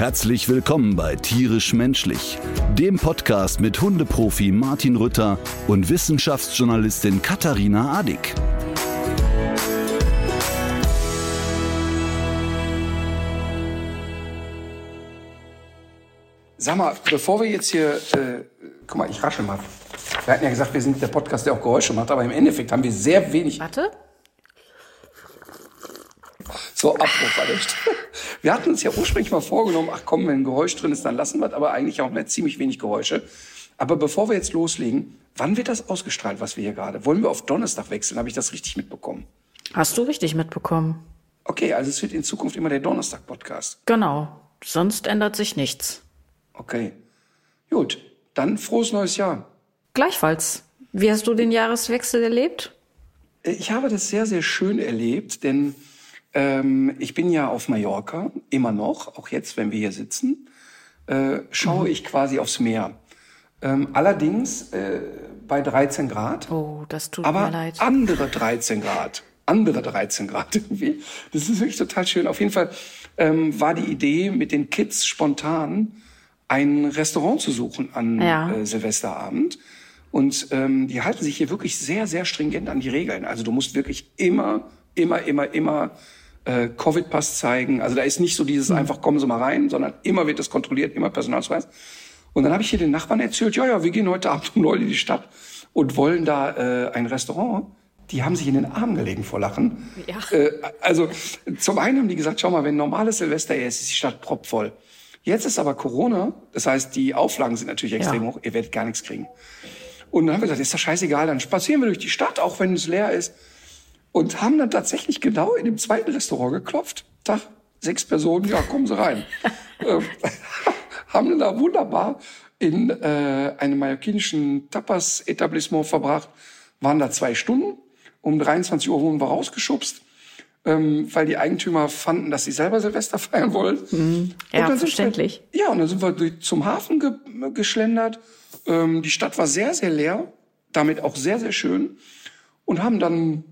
Herzlich willkommen bei Tierisch Menschlich, dem Podcast mit Hundeprofi Martin Rütter und Wissenschaftsjournalistin Katharina Adick. Sag mal, bevor wir jetzt hier, äh, guck mal, ich rasche mal. Wir hatten ja gesagt, wir sind der Podcast, der auch Geräusche macht, aber im Endeffekt haben wir sehr wenig. Warte. So, Stimme. Wir hatten uns ja ursprünglich mal vorgenommen, ach komm, wenn ein Geräusch drin ist, dann lassen wir es, aber eigentlich auch mehr ziemlich wenig Geräusche. Aber bevor wir jetzt loslegen, wann wird das ausgestrahlt, was wir hier gerade? Wollen wir auf Donnerstag wechseln? Habe ich das richtig mitbekommen? Hast du richtig mitbekommen? Okay, also es wird in Zukunft immer der Donnerstag-Podcast. Genau. Sonst ändert sich nichts. Okay. Gut, dann frohes neues Jahr. Gleichfalls. Wie hast du den Jahreswechsel erlebt? Äh, Ich habe das sehr, sehr schön erlebt, denn ähm, ich bin ja auf Mallorca, immer noch, auch jetzt, wenn wir hier sitzen, äh, schaue ich quasi aufs Meer. Ähm, allerdings äh, bei 13 Grad, Oh, das tut aber mir leid. andere 13 Grad. Andere 13 Grad irgendwie. Das ist wirklich total schön. Auf jeden Fall ähm, war die Idee, mit den Kids spontan ein Restaurant zu suchen an Ja. äh, Silvesterabend. Und ähm, die halten sich hier wirklich sehr, sehr stringent an die Regeln. Also du musst wirklich immer, immer, immer, immer äh, Covid-Pass zeigen. Also da ist nicht so dieses einfach, kommen Sie mal rein, sondern immer wird das kontrolliert, immer Personalausweis. Und dann habe ich hier den Nachbarn erzählt, ja, ja, wir gehen heute Abend um neun in die Stadt und wollen da äh, ein Restaurant. Die haben sich in den Arm gelegen vor Lachen. Ja. Äh, also zum einen haben die gesagt, schau mal, wenn normales Silvester ist, ist die Stadt propvoll. Jetzt ist aber Corona, das heißt, die Auflagen sind natürlich extrem Ja. hoch, ihr werdet gar nichts kriegen. Und dann haben wir gesagt, ist doch scheißegal, dann spazieren wir durch die Stadt, auch wenn es leer ist. Und haben dann tatsächlich genau in dem zweiten Restaurant geklopft. Tag, sechs Personen, ja, kommen Sie rein. ähm, haben dann da wunderbar in äh, einem mallorquinischen Tapas-Etablissement verbracht. Waren da zwei Stunden. Um 23 Uhr wurden wir rausgeschubst, ähm, weil die Eigentümer fanden, dass sie selber Silvester feiern wollen. Ja, Und dann sind verständlich. Wir, ja, und dann sind wir durch, zum Hafen ge geschlendert. Ähm, die Stadt war sehr, sehr leer, damit auch sehr, sehr schön. Und haben dann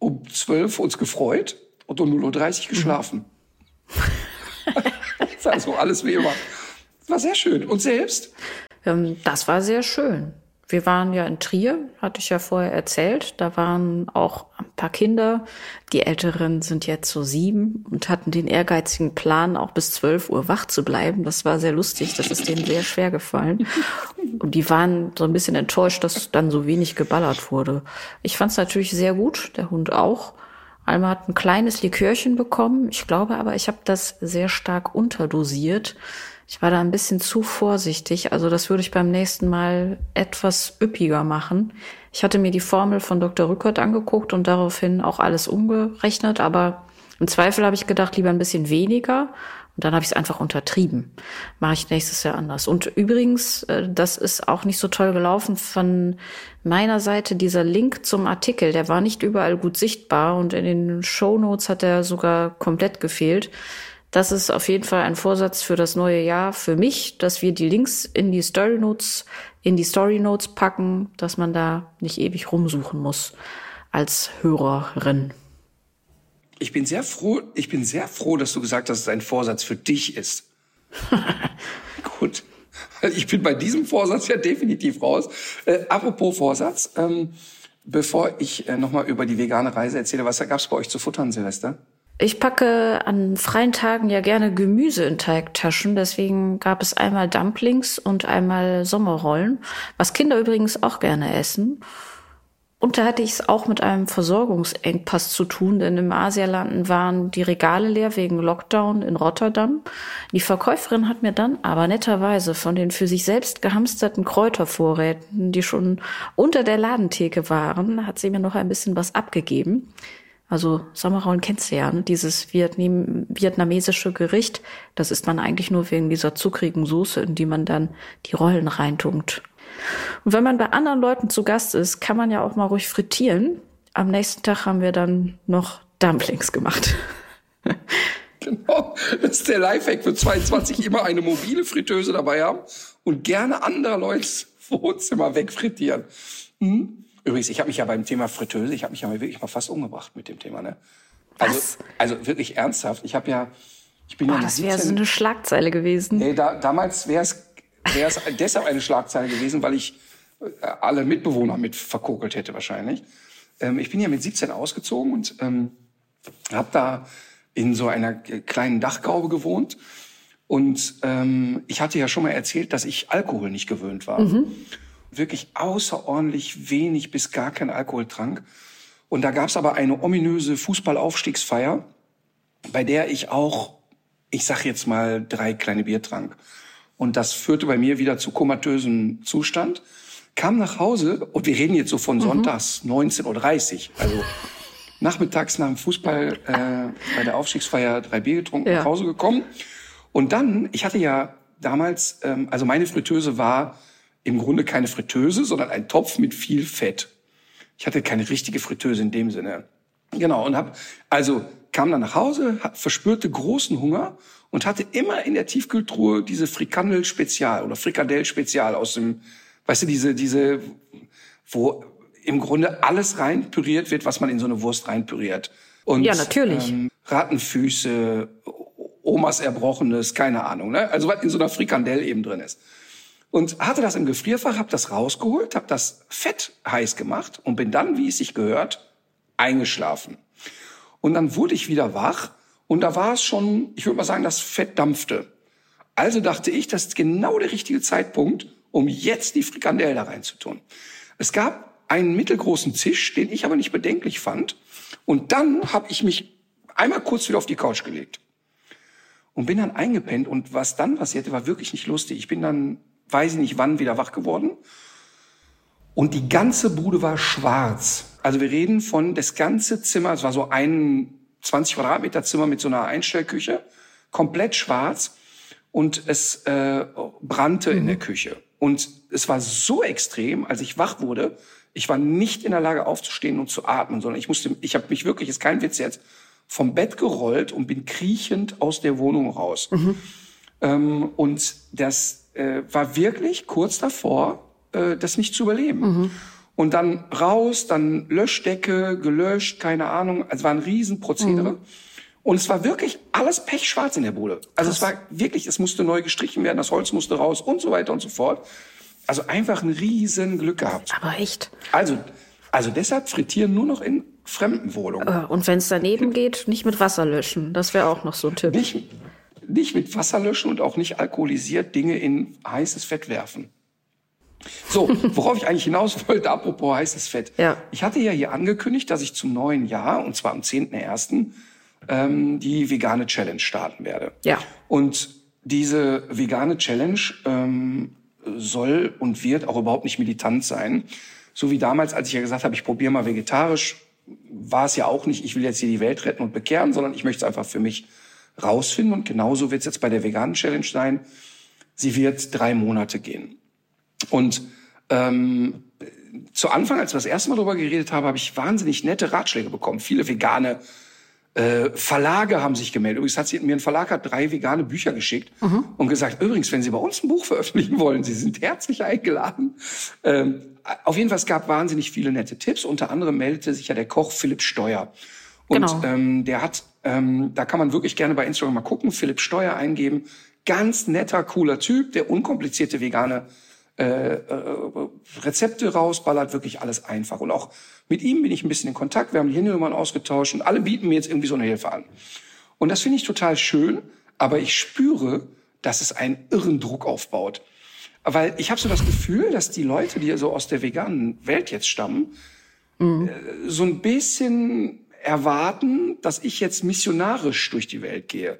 um 12 uns gefreut und um 0.30 Uhr geschlafen. das war so alles wie immer. Das war sehr schön. Und selbst? Ähm, das war sehr schön. Wir waren ja in Trier, hatte ich ja vorher erzählt. Da waren auch ein paar Kinder. Die Älteren sind jetzt so sieben und hatten den ehrgeizigen Plan, auch bis 12 Uhr wach zu bleiben. Das war sehr lustig. Das ist denen sehr schwer gefallen. Und die waren so ein bisschen enttäuscht, dass dann so wenig geballert wurde. Ich fand es natürlich sehr gut, der Hund auch. Alma hat ein kleines Likörchen bekommen. Ich glaube aber, ich habe das sehr stark unterdosiert. Ich war da ein bisschen zu vorsichtig. Also das würde ich beim nächsten Mal etwas üppiger machen. Ich hatte mir die Formel von Dr. Rückert angeguckt und daraufhin auch alles umgerechnet. Aber im Zweifel habe ich gedacht, lieber ein bisschen weniger. Und dann habe ich es einfach untertrieben. Mache ich nächstes Jahr anders. Und übrigens, äh, das ist auch nicht so toll gelaufen von meiner Seite. Dieser Link zum Artikel, der war nicht überall gut sichtbar und in den Shownotes hat er sogar komplett gefehlt. Das ist auf jeden Fall ein Vorsatz für das neue Jahr für mich, dass wir die Links in die Story Notes, in die Story Notes packen, dass man da nicht ewig rumsuchen muss als Hörerin. Ich bin sehr froh, ich bin sehr froh, dass du gesagt hast, dass es ein Vorsatz für dich ist. Gut. Ich bin bei diesem Vorsatz ja definitiv raus. Äh, apropos Vorsatz, ähm, bevor ich äh, nochmal über die vegane Reise erzähle, was gab's bei euch zu futtern, Silvester? Ich packe an freien Tagen ja gerne Gemüse in Teigtaschen. Deswegen gab es einmal Dumplings und einmal Sommerrollen, was Kinder übrigens auch gerne essen. Und da hatte ich es auch mit einem Versorgungsengpass zu tun, denn im Asialanden waren die Regale leer wegen Lockdown in Rotterdam. Die Verkäuferin hat mir dann aber netterweise von den für sich selbst gehamsterten Kräutervorräten, die schon unter der Ladentheke waren, hat sie mir noch ein bisschen was abgegeben. Also Sommerrollen kennst du ja, ne? dieses Vietnam vietnamesische Gericht. Das isst man eigentlich nur wegen dieser zuckrigen Soße, in die man dann die Rollen reintunkt. Und wenn man bei anderen Leuten zu Gast ist, kann man ja auch mal ruhig frittieren. am nächsten Tag haben wir dann noch Dumplings gemacht. Genau, das ist der Lifehack für 22, immer eine mobile Fritteuse dabei haben und gerne anderer Leute Wohnzimmer wegfrittieren. Hm? Übrigens, ich habe mich ja beim Thema Fritteuse, ich habe mich ja wirklich mal fast umgebracht mit dem Thema. Ne? Also, Was? also wirklich ernsthaft. Ich habe ja, ich bin ja Boah, mit das wäre 17 so eine Schlagzeile gewesen. Nee, da, damals wäre es deshalb eine Schlagzeile gewesen, weil ich äh, alle Mitbewohner mit verkokelt hätte wahrscheinlich. Ähm, ich bin ja mit 17 ausgezogen und ähm, habe da in so einer kleinen Dachgaube gewohnt. Und ähm, ich hatte ja schon mal erzählt, dass ich Alkohol nicht gewöhnt war. Wirklich außerordentlich wenig bis gar kein Alkohol trank. Und da gab es aber eine ominöse Fußballaufstiegsfeier, bei der ich auch, ich sag jetzt mal, drei kleine Bier trank. Und das führte bei mir wieder zu komatösem Zustand. Kam nach Hause und wir reden jetzt so von sonntags 19.30 Uhr. Also nachmittags nach dem Fußball äh, bei der Aufstiegsfeier drei Bier getrunken, Ja. nach Hause gekommen. Und dann, ich hatte ja damals, ähm, also meine Fritteuse war im Grunde keine Fritteuse, sondern ein Topf mit viel Fett. Ich hatte keine richtige Fritteuse in dem Sinne. Genau, und hab, also kam dann nach Hause, verspürte großen Hunger und hatte immer in der Tiefkühltruhe diese Frikandel Spezial oder Frikadell Spezial aus dem, weißt du, diese, diese, wo im Grunde alles reinpüriert wird, was man in so eine Wurst reinpüriert. Und, Ja, natürlich. Ähm, Rattenfüße, Omas Erbrochenes, keine Ahnung, ne? Also was in so einer Frikandel eben drin ist. Und hatte das im Gefrierfach, habe das rausgeholt, habe das Fett heiß gemacht und bin dann, wie es sich gehört, eingeschlafen. Und dann wurde ich wieder wach und da war es schon, ich würde mal sagen, das Fett dampfte. Also dachte ich, das ist genau der richtige Zeitpunkt, um jetzt die Frikandel da reinzutun. Es gab einen mittelgroßen Tisch, den ich aber nicht bedenklich fand. Und dann habe ich mich einmal kurz wieder auf die Couch gelegt und bin dann eingepennt. Und was dann passierte, war wirklich nicht lustig. Ich bin dann, weiß ich nicht wann, wieder wach geworden. Und die ganze Bude war schwarz. Also wir reden von das ganze Zimmer, es war so ein 20 Quadratmeter Zimmer mit so einer Einstellküche, komplett schwarz. Und es äh, brannte in der Küche. Und es war so extrem, als ich wach wurde, ich war nicht in der Lage aufzustehen und zu atmen, sondern ich musste, ich habe mich wirklich, ist kein Witz jetzt, vom Bett gerollt und bin kriechend aus der Wohnung raus. Ähm, und das äh, war wirklich kurz davor, äh, das nicht zu überleben. Und dann raus, dann Löschdecke, gelöscht, keine Ahnung. Also war ein Riesenprozedere. Und es war wirklich alles pechschwarz in der Bude. Also es war wirklich, es musste neu gestrichen werden, das Holz musste raus und so weiter und so fort. Also einfach ein riesen Glück gehabt. Aber echt. Also, also deshalb frittieren nur noch in fremden Wohnungen. Äh, Und wenn es daneben geht, nicht mit Wasser löschen. Das wäre auch noch so ein Tipp. Nicht, nicht mit Wasser löschen und auch nicht alkoholisiert Dinge in heißes Fett werfen. So, worauf ich eigentlich hinaus wollte, apropos heißes Fett. Ja. Ich hatte ja hier angekündigt, dass ich zum neuen Jahr, und zwar am 10.01., ähm, die vegane Challenge starten werde. Ja. Und diese vegane Challenge ähm, soll und wird auch überhaupt nicht militant sein. So wie damals, als ich ja gesagt habe, ich probiere mal vegetarisch, war es ja auch nicht, ich will jetzt hier die Welt retten und bekehren, sondern ich möchte es einfach für mich rausfinden. Und genauso wird es jetzt bei der veganen Challenge sein. Sie wird drei Monate gehen. Und ähm, zu Anfang, als wir das erste Mal darüber geredet haben, habe ich wahnsinnig nette Ratschläge bekommen. Viele vegane äh, Verlage haben sich gemeldet. Übrigens hat sie, mir ein Verlag hat drei vegane Bücher geschickt und gesagt, übrigens, wenn Sie bei uns ein Buch veröffentlichen wollen, Sie sind herzlich eingeladen. Ähm, auf jeden Fall, es gab wahnsinnig viele nette Tipps. Unter anderem meldete sich ja der Koch Philipp Steuer. Und Genau. ähm, der hat, ähm, da kann man wirklich gerne bei Instagram mal gucken, Philipp Steuer eingeben. Ganz netter, cooler Typ, der unkomplizierte vegane äh, äh, Rezepte rausballert, wirklich alles einfach. Und auch mit ihm bin ich ein bisschen in Kontakt. Wir haben die Handynummern ausgetauscht und alle bieten mir jetzt irgendwie so eine Hilfe an. Und das finde ich total schön, aber ich spüre, dass es einen irren Druck aufbaut. Weil ich habe so das Gefühl, dass die Leute, die so aus der veganen Welt jetzt stammen, äh, so ein bisschen erwarten, dass ich jetzt missionarisch durch die Welt gehe.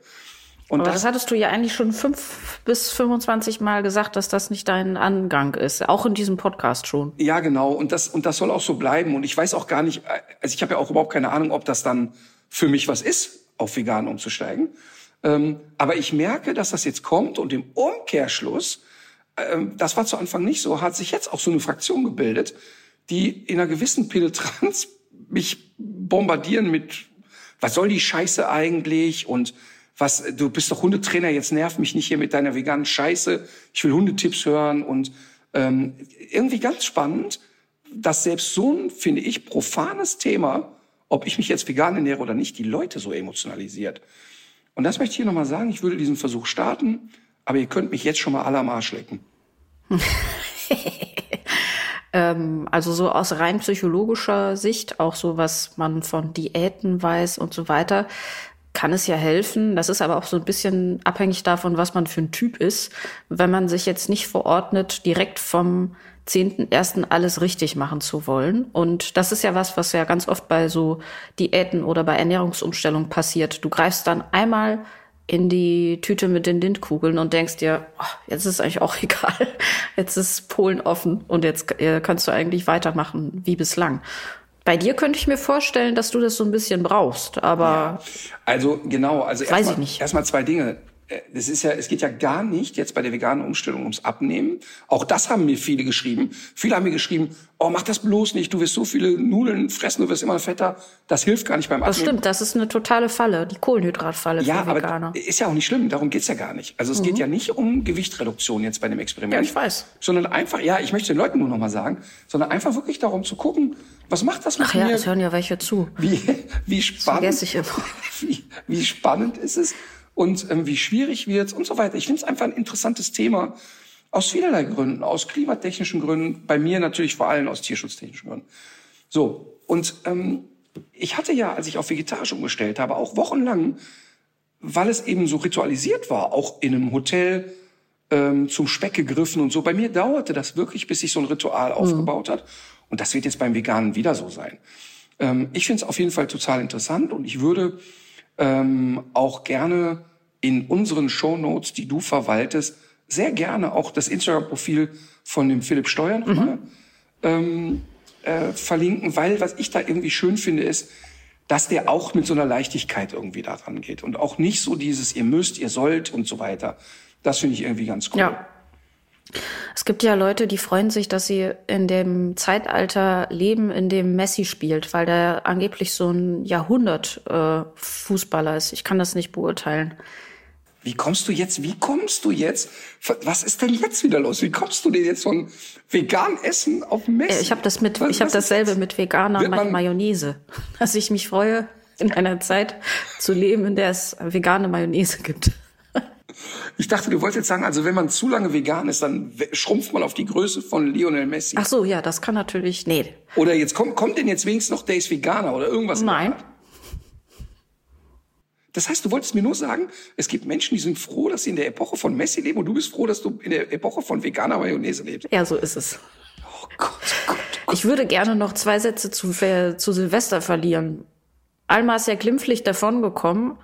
Und Aber das hattest du ja eigentlich schon fünf bis 25 Mal gesagt, dass das nicht dein Angang ist. Auch in diesem Podcast schon. Ja, genau. Und das, und das soll auch so bleiben. Und ich weiß auch gar nicht, also ich habe ja auch überhaupt keine Ahnung, ob das dann für mich was ist, auf vegan umzusteigen. Ähm, aber ich merke, dass das jetzt kommt und im Umkehrschluss, ähm, das war zu Anfang nicht so, hat sich jetzt auch so eine Fraktion gebildet, die in einer gewissen Penetranz mich bombardieren mit, was soll die Scheiße eigentlich und was, du bist doch Hundetrainer, jetzt nerv mich nicht hier mit deiner veganen Scheiße. Ich will Hundetipps hören und ähm, irgendwie ganz spannend, dass selbst so ein, finde ich, profanes Thema, ob ich mich jetzt vegan ernähre oder nicht, die Leute so emotionalisiert. Und das möchte ich hier nochmal sagen. Ich würde diesen Versuch starten, aber ihr könnt mich jetzt schon mal alle am Arsch lecken. ähm, also so aus rein psychologischer Sicht, auch so was man von Diäten weiß und so weiter, kann es ja helfen. Das ist aber auch so ein bisschen abhängig davon, was man für ein Typ ist. Wenn man sich jetzt nicht verordnet, direkt vom zehnten ersten alles richtig machen zu wollen. Und das ist ja was, was ja ganz oft bei so Diäten oder bei Ernährungsumstellung passiert. Du greifst dann einmal in die Tüte mit den Lindkugeln und denkst dir, oh, jetzt ist eigentlich auch egal. Jetzt ist Polen offen und jetzt äh, kannst du eigentlich weitermachen wie bislang. Bei dir könnte ich mir vorstellen, dass du das so ein bisschen brauchst, aber. Ja, also genau, also weiß erst ich nicht. Erstmal zwei Dinge. Es ist ja, es geht ja gar nicht jetzt bei der veganen Umstellung ums Abnehmen. Auch das haben mir viele geschrieben. Viele haben mir geschrieben, oh, mach das bloß nicht, du wirst so viele Nudeln fressen, du wirst immer fetter. Das hilft gar nicht beim Abnehmen. Das stimmt, das ist eine totale Falle, die Kohlenhydratfalle ja, für Veganer. aber ist ja auch nicht schlimm, darum geht's ja gar nicht. Also es mhm. geht ja nicht um Gewichtreduktion jetzt bei dem Experiment. Ja, ich weiß. Sondern einfach, ja, ich möchte den Leuten nur noch mal sagen, sondern einfach wirklich darum zu gucken, was macht das mit Ach ja, mir? es hören ja welche zu. Wie, wie spannend. Das vergesse ich immer. Wie, wie spannend ist es? Und ähm, wie schwierig wird und so weiter. Ich finde es einfach ein interessantes Thema aus vielerlei Gründen, aus klimatechnischen Gründen, bei mir natürlich vor allem aus tierschutztechnischen Gründen. So, und ähm, ich hatte ja, als ich auf vegetarisch umgestellt habe, auch wochenlang, weil es eben so ritualisiert war, auch in einem Hotel ähm, zum Speck gegriffen und so. Bei mir dauerte das wirklich, bis sich so ein Ritual mhm. aufgebaut hat. Und das wird jetzt beim Veganen wieder so sein. Ähm, ich finde es auf jeden Fall total interessant und ich würde ähm, auch gerne in unseren Show Notes, die du verwaltest, sehr gerne auch das Instagram-Profil von dem Philipp Steuer nochmal mhm. ähm, äh, verlinken, weil was ich da irgendwie schön finde, ist, dass der auch mit so einer Leichtigkeit irgendwie da rangeht und auch nicht so dieses ihr müsst, ihr sollt und so weiter. Das finde ich irgendwie ganz cool. Ja. Es gibt ja Leute, die freuen sich, dass sie in dem Zeitalter leben, in dem Messi spielt, weil der angeblich so ein Jahrhundert-Fußballer äh, ist. Ich kann das nicht beurteilen. Wie kommst du jetzt, wie kommst du jetzt, was ist denn jetzt wieder los? Wie kommst du denn jetzt von vegan Essen auf Messi? Ich habe das mit, was, ich habe dasselbe mit veganer Mayonnaise, dass ich mich freue, in einer Zeit zu leben, in der es vegane Mayonnaise gibt. Ich dachte, du wolltest jetzt sagen, also wenn man zu lange vegan ist, dann schrumpft man auf die Größe von Lionel Messi. Ach so, ja, das kann natürlich, nee. Oder jetzt kommt, kommt denn jetzt wenigstens noch, der ist Veganer oder irgendwas? Nein. Das heißt, du wolltest mir nur sagen, es gibt Menschen, die sind froh, dass sie in der Epoche von Messi leben und du bist froh, dass du in der Epoche von veganer Mayonnaise lebst. Ja, so ist es. Oh Gott, oh Gott, oh Gott. Ich würde gerne noch zwei Sätze zu, zu Silvester verlieren. Alma ist ja glimpflich davongekommen,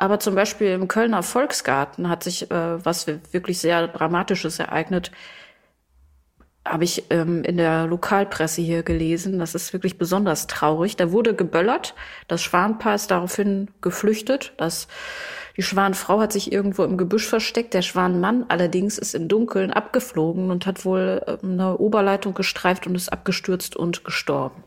aber zum Beispiel im Kölner Volksgarten hat sich äh, was wirklich sehr Dramatisches ereignet habe ich ähm, in der Lokalpresse hier gelesen. Das ist wirklich besonders traurig. Da wurde geböllert. Das Schwanpaar ist daraufhin geflüchtet. Das, die Schwanfrau hat sich irgendwo im Gebüsch versteckt. Der Schwanmann allerdings ist im Dunkeln abgeflogen und hat wohl ähm, eine Oberleitung gestreift und ist abgestürzt und gestorben.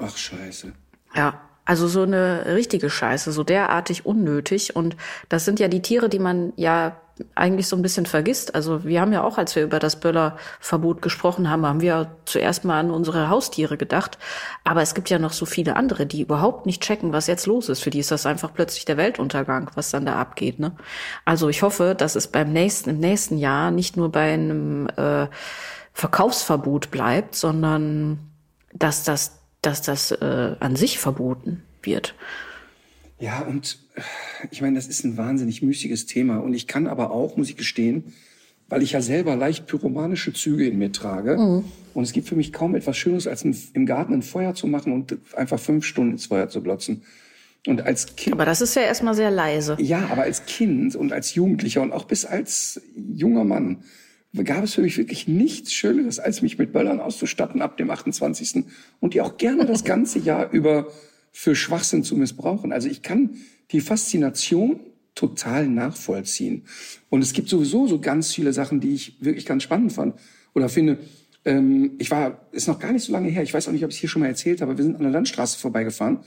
Ach, scheiße. Ja. Also so eine richtige Scheiße, so derartig unnötig. Und das sind ja die Tiere, die man ja eigentlich so ein bisschen vergisst. Also wir haben ja auch, als wir über das Böllerverbot gesprochen haben, haben wir zuerst mal an unsere Haustiere gedacht. Aber es gibt ja noch so viele andere, die überhaupt nicht checken, was jetzt los ist. Für die ist das einfach plötzlich der Weltuntergang, was dann da abgeht. Ne? Also ich hoffe, dass es beim nächsten, im nächsten Jahr nicht nur bei einem äh, Verkaufsverbot bleibt, sondern dass das, dass das äh, an sich verboten wird. Ja, und ich meine, das ist ein wahnsinnig müßiges Thema. Und ich kann aber auch, muss ich gestehen, weil ich ja selber leicht pyromanische Züge in mir trage. Mhm. Und es gibt für mich kaum etwas Schönes, als im Garten ein Feuer zu machen und einfach fünf Stunden ins Feuer zu glotzen. Und als Kind. Aber das ist ja erstmal sehr leise. Ja, aber als Kind und als Jugendlicher und auch bis als junger Mann gab es für mich wirklich nichts Schöneres, als mich mit Böllern auszustatten ab dem 28. und die auch gerne das ganze Jahr über für Schwachsinn zu missbrauchen. Also ich kann die Faszination total nachvollziehen. Und es gibt sowieso so ganz viele Sachen, die ich wirklich ganz spannend fand oder finde. ähm, ich war, ist noch gar nicht so lange her, ich weiß auch nicht, ob ich es hier schon mal erzählt habe, wir sind an der Landstraße vorbeigefahren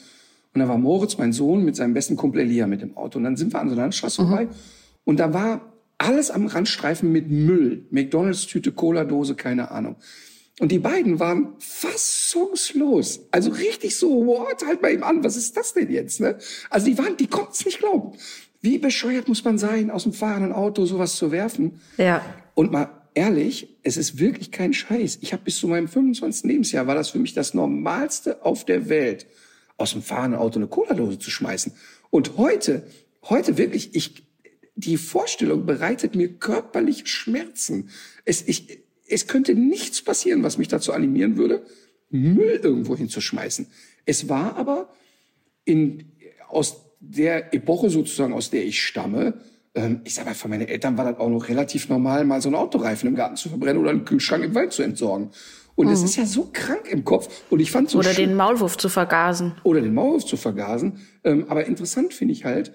und da war Moritz, mein Sohn, mit seinem besten Kumpel Elia mit dem Auto. Und dann sind wir an der Landstraße mhm. vorbei und da war alles am Randstreifen mit Müll. McDonalds-Tüte, Cola-Dose, keine Ahnung. Und die beiden waren fassungslos. Also richtig so, what, halt mal eben an, was ist das denn jetzt? Ne? Also die waren, die konnten es nicht glauben. Wie bescheuert muss man sein, aus dem fahrenden Auto sowas zu werfen? Ja. Und mal ehrlich, es ist wirklich kein Scheiß. Ich habe bis zu meinem 25. Lebensjahr war das für mich das Normalste auf der Welt, aus dem fahrenden Auto eine Cola-Dose zu schmeißen. Und heute, heute wirklich, ich, die Vorstellung bereitet mir körperlich Schmerzen. Es, ich, es könnte nichts passieren, was mich dazu animieren würde, Müll irgendwo hinzuschmeißen. Es war aber in, aus der Epoche sozusagen, aus der ich stamme, ähm, ich sag mal, für meine Eltern war das auch noch relativ normal, mal so einen Autoreifen im Garten zu verbrennen oder einen Kühlschrank im Wald zu entsorgen. Und es mhm. ist ja so krank im Kopf. Und ich fand so Oder den Maulwurf zu vergasen. Oder den Maulwurf zu vergasen. Ähm, aber interessant finde ich halt,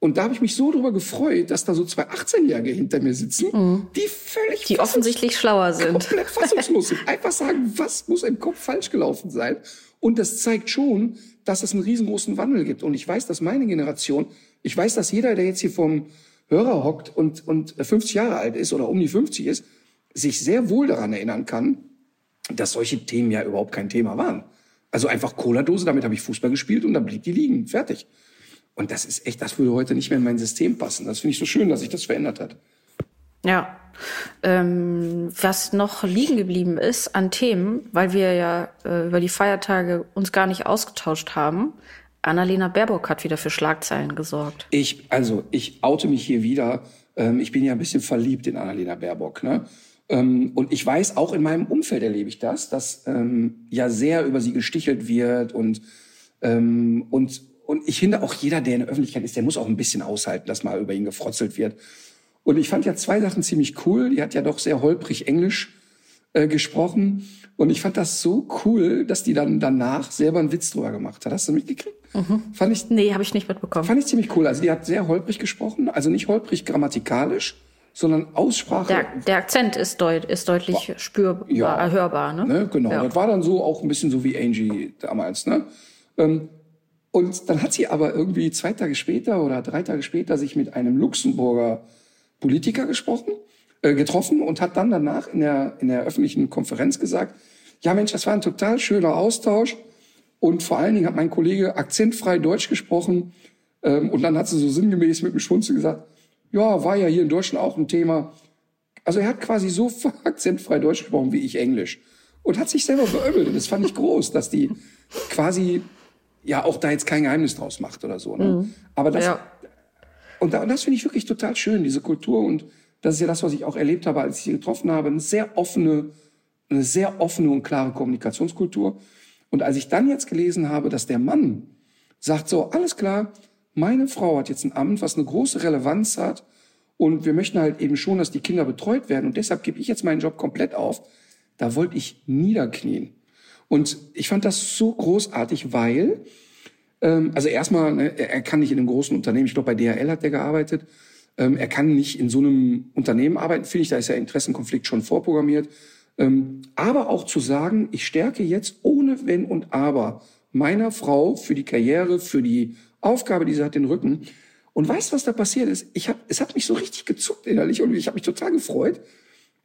und da habe ich mich so drüber gefreut, dass da so zwei 18-Jährige hinter mir sitzen, mhm. die völlig die offensichtlich schlauer sind, komplett fassungslos sind, einfach sagen, was muss im Kopf falsch gelaufen sein? Und das zeigt schon, dass es einen riesengroßen Wandel gibt. Und ich weiß, dass meine Generation, ich weiß, dass jeder, der jetzt hier vom Hörer hockt und, und 50 Jahre alt ist oder um die 50 ist, sich sehr wohl daran erinnern kann, dass solche Themen ja überhaupt kein Thema waren. Also einfach Cola-Dose, damit habe ich Fußball gespielt und dann blieb die liegen. Fertig. Und das ist echt, das würde heute nicht mehr in mein System passen. Das finde ich so schön, dass sich das verändert hat. Ja. Ähm, was noch liegen geblieben ist an Themen, weil wir ja äh, über die Feiertage uns gar nicht ausgetauscht haben. Annalena Baerbock hat wieder für Schlagzeilen gesorgt. Ich, also, ich oute mich hier wieder. Ähm, ich bin ja ein bisschen verliebt in Annalena Baerbock, ne? Ähm, und ich weiß, auch in meinem Umfeld erlebe ich das, dass ähm, ja sehr über sie gestichelt wird und, ähm, und und ich finde auch jeder, der in der Öffentlichkeit ist, der muss auch ein bisschen aushalten, dass mal über ihn gefrotzelt wird. Und ich fand ja zwei Sachen ziemlich cool. Die hat ja doch sehr holprig Englisch äh, gesprochen. Und ich fand das so cool, dass die dann danach selber einen Witz drüber gemacht hat. Hast du mitgekriegt? Mhm. Fand ich, nee, habe ich nicht mitbekommen. Fand ich ziemlich cool. Also die hat sehr holprig gesprochen. Also nicht holprig grammatikalisch, sondern Aussprache. Der, der Akzent ist, deut, ist deutlich war, spürbar, ja, hörbar. Ne? ne genau. Ja. Das war dann so auch ein bisschen so wie Angie damals. Ne? Ähm, und dann hat sie aber irgendwie zwei Tage später oder drei Tage später sich mit einem Luxemburger Politiker gesprochen, äh, getroffen und hat dann danach in der, in der öffentlichen Konferenz gesagt, ja Mensch, das war ein total schöner Austausch. Und vor allen Dingen hat mein Kollege akzentfrei Deutsch gesprochen. Ähm, und dann hat sie so sinngemäß mit dem Schwunzel gesagt, ja, war ja hier in Deutschland auch ein Thema. Also er hat quasi so akzentfrei Deutsch gesprochen wie ich Englisch. Und hat sich selber beömmelt. Und das fand ich groß, dass die quasi ja auch da jetzt kein Geheimnis draus macht oder so. Ne? Mhm. Aber das, ja. und, da, und das finde ich wirklich total schön, diese Kultur. Und das ist ja das, was ich auch erlebt habe, als ich sie getroffen habe. Eine sehr offene, eine sehr offene und klare Kommunikationskultur. Und als ich dann jetzt gelesen habe, dass der Mann sagt so, alles klar, meine Frau hat jetzt ein Amt, was eine große Relevanz hat. Und wir möchten halt eben schon, dass die Kinder betreut werden. Und deshalb gebe ich jetzt meinen Job komplett auf. Da wollte ich niederknien. Und ich fand das so großartig, weil, ähm, also erstmal, ne, er kann nicht in einem großen Unternehmen, ich glaube bei DHL hat er gearbeitet, ähm, er kann nicht in so einem Unternehmen arbeiten, finde ich, da ist ja Interessenkonflikt schon vorprogrammiert. Ähm, aber auch zu sagen, ich stärke jetzt ohne Wenn und Aber meiner Frau für die Karriere, für die Aufgabe, die sie hat, den Rücken. Und weißt du, was da passiert ist? Ich hab, es hat mich so richtig gezuckt innerlich und ich habe mich total gefreut.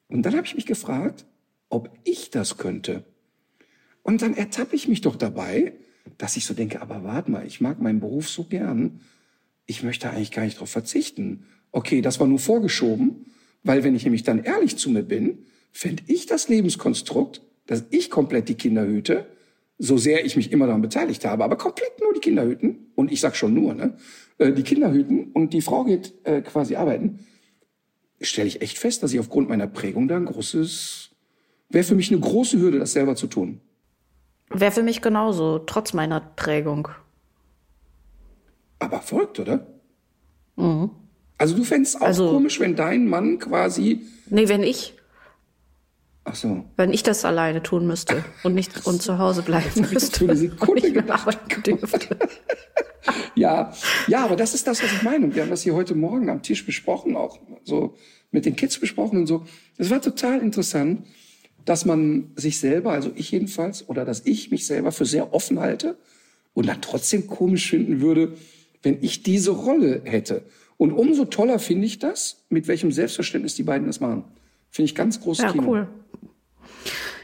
Und dann habe ich mich gefragt, ob ich das könnte. Und dann ertappe ich mich doch dabei, dass ich so denke, aber warte mal, ich mag meinen Beruf so gern, ich möchte eigentlich gar nicht darauf verzichten. Okay, das war nur vorgeschoben, weil wenn ich nämlich dann ehrlich zu mir bin, fände ich das Lebenskonstrukt, dass ich komplett die Kinder hüte, so sehr ich mich immer daran beteiligt habe, aber komplett nur die Kinder hüten, und ich sag schon nur, ne, äh, die Kinder hüten und die Frau geht äh, quasi arbeiten, stelle ich echt fest, dass ich aufgrund meiner Prägung da ein großes, wäre für mich eine große Hürde, das selber zu tun. Wäre für mich genauso, trotz meiner Prägung. Aber folgt, oder? Mhm. Also du fändest auch also, komisch, wenn dein Mann quasi. Nee, wenn ich. Ach so. Wenn ich das alleine tun müsste und nicht und zu Hause bleiben müsste. Für eine Sekunde gedacht. dürfte. ja, ja, aber das ist das, was ich meine. Und wir haben das hier heute Morgen am Tisch besprochen, auch so mit den Kids besprochen und so. Das war total interessant. Dass man sich selber, also ich jedenfalls, oder dass ich mich selber für sehr offen halte und dann trotzdem komisch finden würde, wenn ich diese Rolle hätte. Und umso toller finde ich das, mit welchem Selbstverständnis die beiden das machen. Finde ich ganz groß. Ja, Kino. cool.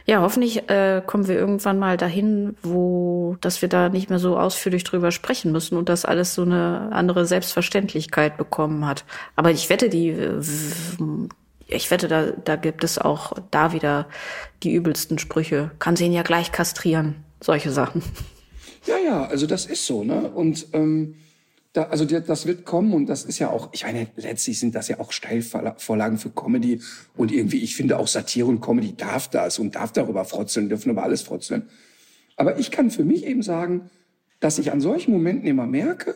Ja, hoffentlich äh, kommen wir irgendwann mal dahin, wo, dass wir da nicht mehr so ausführlich drüber sprechen müssen und das alles so eine andere Selbstverständlichkeit bekommen hat. Aber ich wette, die, äh, ich wette, da, da gibt es auch da wieder die übelsten Sprüche. Kann sie ihn ja gleich kastrieren. Solche Sachen. Ja, ja, also das ist so, ne? Und ähm, da, also das wird kommen und das ist ja auch, ich meine, letztlich sind das ja auch Steilvorlagen für Comedy und irgendwie, ich finde auch Satire und Comedy darf das und darf darüber frotzeln, dürfen über alles frotzeln. Aber ich kann für mich eben sagen, dass ich an solchen Momenten immer merke,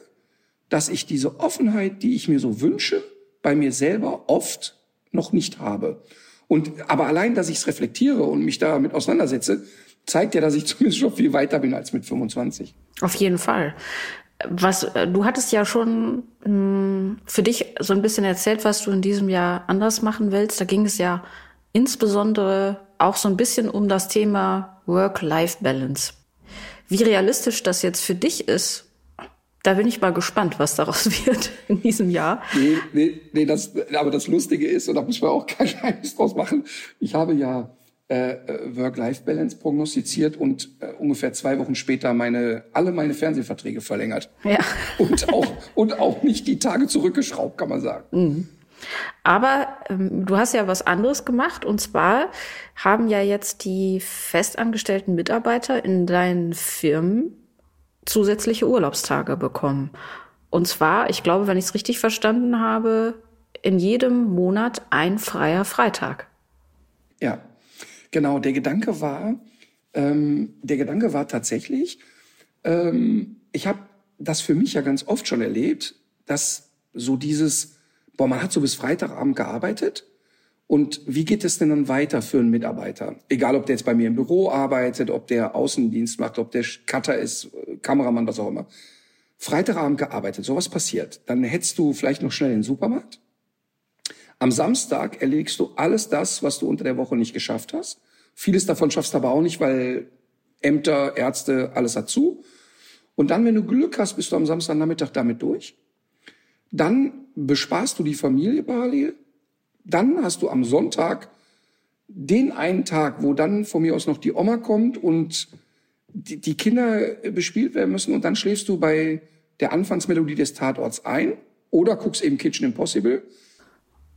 dass ich diese Offenheit, die ich mir so wünsche, bei mir selber oft noch nicht habe. Und aber allein, dass ich es reflektiere und mich damit auseinandersetze, zeigt ja, dass ich zumindest schon viel weiter bin als mit 25. Auf jeden Fall. Was du hattest ja schon mh, hm, für dich so ein bisschen erzählt, was du in diesem Jahr anders machen willst. Da ging es ja insbesondere auch so ein bisschen um das Thema Work-Life-Balance. Wie realistisch das jetzt für dich ist, da bin ich mal gespannt, was daraus wird in diesem Jahr. Nee, nee, nee das, aber das Lustige ist, und da muss man auch kein Geheimnis draus machen, ich habe ja äh, Work-Life-Balance prognostiziert und äh, ungefähr zwei Wochen später meine alle meine Fernsehverträge verlängert. Ja. Und auch, und auch nicht die Tage zurückgeschraubt, kann man sagen. Mhm. Aber ähm, du hast ja was anderes gemacht und zwar haben ja jetzt die festangestellten Mitarbeiter in deinen Firmen zusätzliche Urlaubstage bekommen. Und zwar, ich glaube, wenn ich es richtig verstanden habe, in jedem Monat ein freier Freitag. Ja, Genau, der Gedanke war, ähm, der Gedanke war tatsächlich, ähm, ich habe das für mich ja ganz oft schon erlebt, dass so dieses, boah, man hat so bis Freitagabend gearbeitet und wie geht es denn dann weiter für einen Mitarbeiter? Egal, ob der jetzt bei mir im Büro arbeitet, ob der Außendienst macht, ob der Cutter ist, Kameramann, was auch immer. Freitagabend gearbeitet, sowas passiert. Dann hättest du vielleicht noch schnell den Supermarkt. Am Samstag erledigst du alles das, was du unter der Woche nicht geschafft hast. Vieles davon schaffst du aber auch nicht, weil Ämter, Ärzte, alles hat zu. Und dann, wenn du Glück hast, bist du am Samstagnachmittag damit durch. Dann besparst du die Familie parallel. Dann hast du am Sonntag den einen Tag, wo dann von mir aus noch die Oma kommt und die, die Kinder bespielt werden müssen. Und dann schläfst du bei der Anfangsmelodie des Tatorts ein oder guckst eben Kitchen Impossible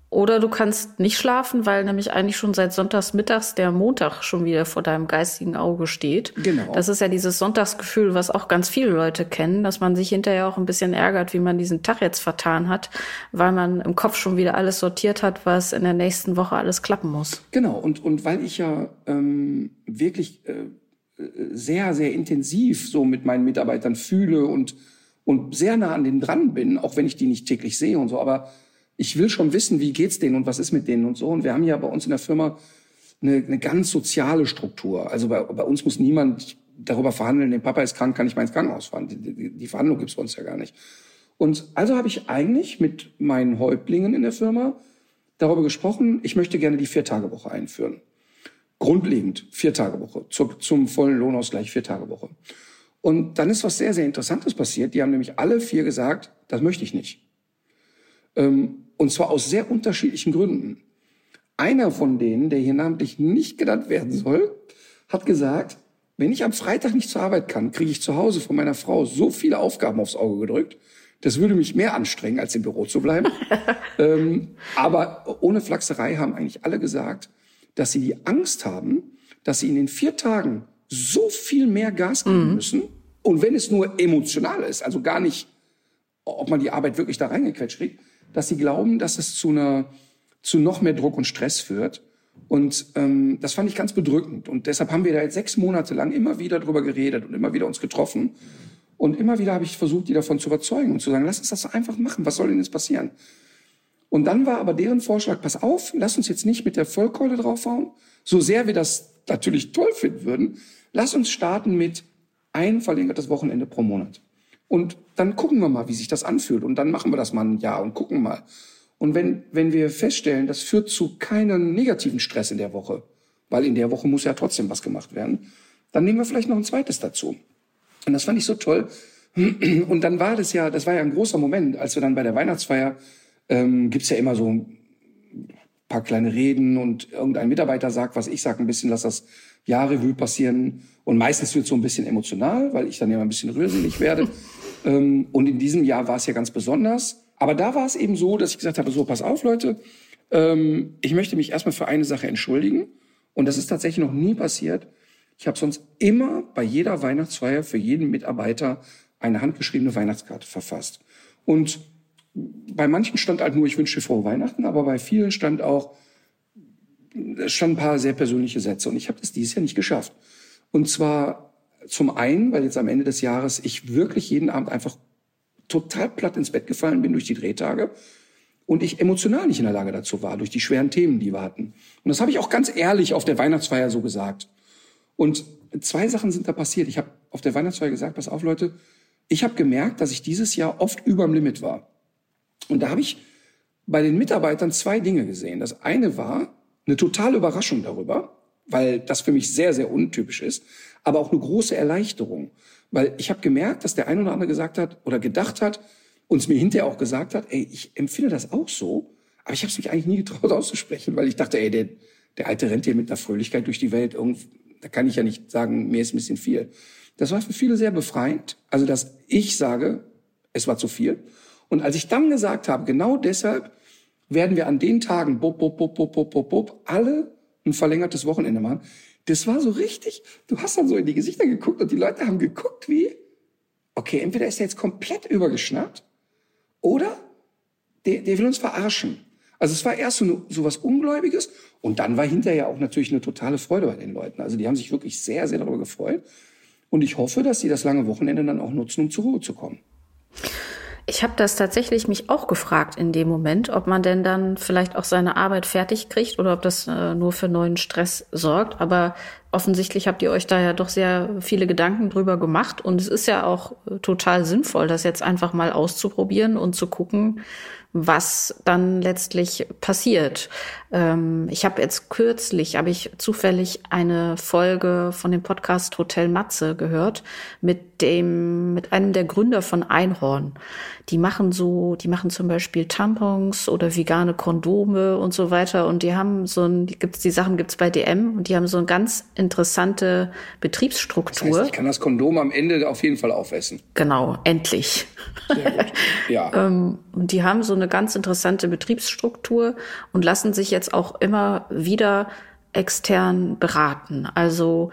oder du kannst nicht schlafen, weil nämlich eigentlich schon seit sonntags mittags der Montag schon wieder vor deinem geistigen Auge steht. Genau. Das ist ja dieses Sonntagsgefühl, was auch ganz viele Leute kennen, dass man sich hinterher auch ein bisschen ärgert, wie man diesen Tag jetzt vertan hat, weil man im Kopf schon wieder alles sortiert hat, was in der nächsten Woche alles klappen muss. Genau. Und, und weil ich ja ähm, wirklich äh, sehr, sehr intensiv so mit meinen Mitarbeitern fühle und, und sehr nah an denen dran bin, auch wenn ich die nicht täglich sehe und so, aber ich will schon wissen, wie geht's denen und was ist mit denen und so. Und wir haben ja bei uns in der Firma eine, eine ganz soziale Struktur. Also bei, bei uns muss niemand darüber verhandeln, der Papa ist krank, kann ich mal ins Krankenhaus fahren. Die, die, die Verhandlung gibt's bei uns ja gar nicht. Und also habe ich eigentlich mit meinen Häuptlingen in der Firma darüber gesprochen, ich möchte gerne die Vier-Tage-Woche einführen. Grundlegend Vier-Tage-Woche, zum, zum vollen Lohnausgleich Vier-Tage-Woche. Und dann ist was sehr, sehr Interessantes passiert. Die haben nämlich alle vier gesagt, das möchte ich nicht. Ähm, und zwar aus sehr unterschiedlichen Gründen. Einer von denen, der hier namentlich nicht genannt werden soll, hat gesagt, wenn ich am Freitag nicht zur Arbeit kann, kriege ich zu Hause von meiner Frau so viele Aufgaben aufs Auge gedrückt, das würde mich mehr anstrengen, als im Büro zu bleiben. ähm, aber ohne Flachserei haben eigentlich alle gesagt, dass sie die Angst haben, dass sie in den vier Tagen so viel mehr Gas geben mhm. müssen. Und wenn es nur emotional ist, also gar nicht, ob man die Arbeit wirklich da reingequetscht kriegt, dass sie glauben, dass es zu einer zu noch mehr Druck und Stress führt. Und ähm, das fand ich ganz bedrückend. Und deshalb haben wir da jetzt sechs Monate lang immer wieder drüber geredet und immer wieder uns getroffen. Und immer wieder habe ich versucht, die davon zu überzeugen und zu sagen, lass uns das einfach machen. Was soll denn jetzt passieren? Und dann war aber deren Vorschlag, pass auf, lass uns jetzt nicht mit der Vollkeule draufhauen, so sehr wir das natürlich toll finden würden. Lass uns starten mit ein verlängertes Wochenende pro Monat. Und dann gucken wir mal, wie sich das anfühlt. Und dann machen wir das mal ein Jahr und gucken mal. Und wenn, wenn wir feststellen, das führt zu keinem negativen Stress in der Woche, weil in der Woche muss ja trotzdem was gemacht werden. Dann nehmen wir vielleicht noch ein zweites dazu. Und das fand ich so toll. Und dann war das ja, das war ja ein großer Moment, als wir dann bei der Weihnachtsfeier, ähm, gibt's ja immer so ein paar kleine Reden und irgendein Mitarbeiter sagt was, ich sag ein bisschen, lass das Jahr Revue passieren. Und meistens wird so ein bisschen emotional, weil ich dann ja ein bisschen rührselig werde. ähm, und in diesem Jahr war es ja ganz besonders. Aber da war es eben so, dass ich gesagt habe, so, pass auf, Leute, ähm, ich möchte mich erstmal für eine Sache entschuldigen. Und das ist tatsächlich noch nie passiert. Ich habe sonst immer bei jeder Weihnachtsfeier für jeden Mitarbeiter eine handgeschriebene Weihnachtskarte verfasst. Und bei manchen stand halt nur, ich wünsche frohe Weihnachten, aber bei vielen stand auch, es stand ein paar sehr persönliche Sätze. Und ich habe das dieses Jahr nicht geschafft. Und zwar zum einen, weil jetzt am Ende des Jahres ich wirklich jeden Abend einfach total platt ins Bett gefallen bin durch die Drehtage und ich emotional nicht in der Lage dazu war, durch die schweren Themen, die wir hatten. Und das habe ich auch ganz ehrlich auf der Weihnachtsfeier so gesagt. Und zwei Sachen sind da passiert. Ich habe auf der Weihnachtsfeier gesagt, pass auf Leute, ich habe gemerkt, dass ich dieses Jahr oft überm Limit war. Und da habe ich bei den Mitarbeitern zwei Dinge gesehen. Das eine war eine totale Überraschung darüber, weil das für mich sehr, sehr untypisch ist, aber auch eine große Erleichterung. Weil ich habe gemerkt, dass der ein oder andere gesagt hat oder gedacht hat, uns mir hinterher auch gesagt hat, ey, ich empfinde das auch so, aber ich habe es mich eigentlich nie getraut auszusprechen, weil ich dachte, ey, der, der Alte rennt hier mit einer Fröhlichkeit durch die Welt. Irgend, da kann ich ja nicht sagen, mir ist ein bisschen viel. Das war für viele sehr befreiend. Also, dass ich sage, es war zu viel. Und als ich dann gesagt habe, genau deshalb werden wir an den Tagen, bop, bop, bop, bop, bop, bop, bop, alle ein verlängertes Wochenende machen. Das war so richtig, du hast dann so in die Gesichter geguckt und die Leute haben geguckt wie, okay, entweder ist er jetzt komplett übergeschnappt oder der, der will uns verarschen. Also es war erst so, so was Ungläubiges und dann war hinterher auch natürlich eine totale Freude bei den Leuten. Also die haben sich wirklich sehr, sehr darüber gefreut. Und ich hoffe, dass sie das lange Wochenende dann auch nutzen, um zur Ruhe zu kommen. Ich habe das tatsächlich mich auch gefragt in dem Moment, ob man denn dann vielleicht auch seine Arbeit fertig kriegt oder ob das äh, nur für neuen Stress sorgt. Aber offensichtlich habt ihr euch da ja doch sehr viele Gedanken drüber gemacht und es ist ja auch äh, total sinnvoll, das jetzt einfach mal auszuprobieren und zu gucken, was dann letztlich passiert. Ähm, ich habe jetzt kürzlich, habe ich zufällig eine Folge von dem Podcast Hotel Matze gehört mit dem, mit einem der Gründer von Einhorn. Die machen so, die machen zum Beispiel Tampons oder vegane Kondome und so weiter und die haben so ein, die gibt's, die Sachen gibt's bei DM und die haben so eine ganz interessante Betriebsstruktur. Das heißt, ich kann das Kondom am Ende auf jeden Fall aufessen. Genau, endlich. Sehr gut. Ja. ähm, und die haben so eine ganz interessante Betriebsstruktur und lassen sich jetzt auch immer wieder extern beraten. Also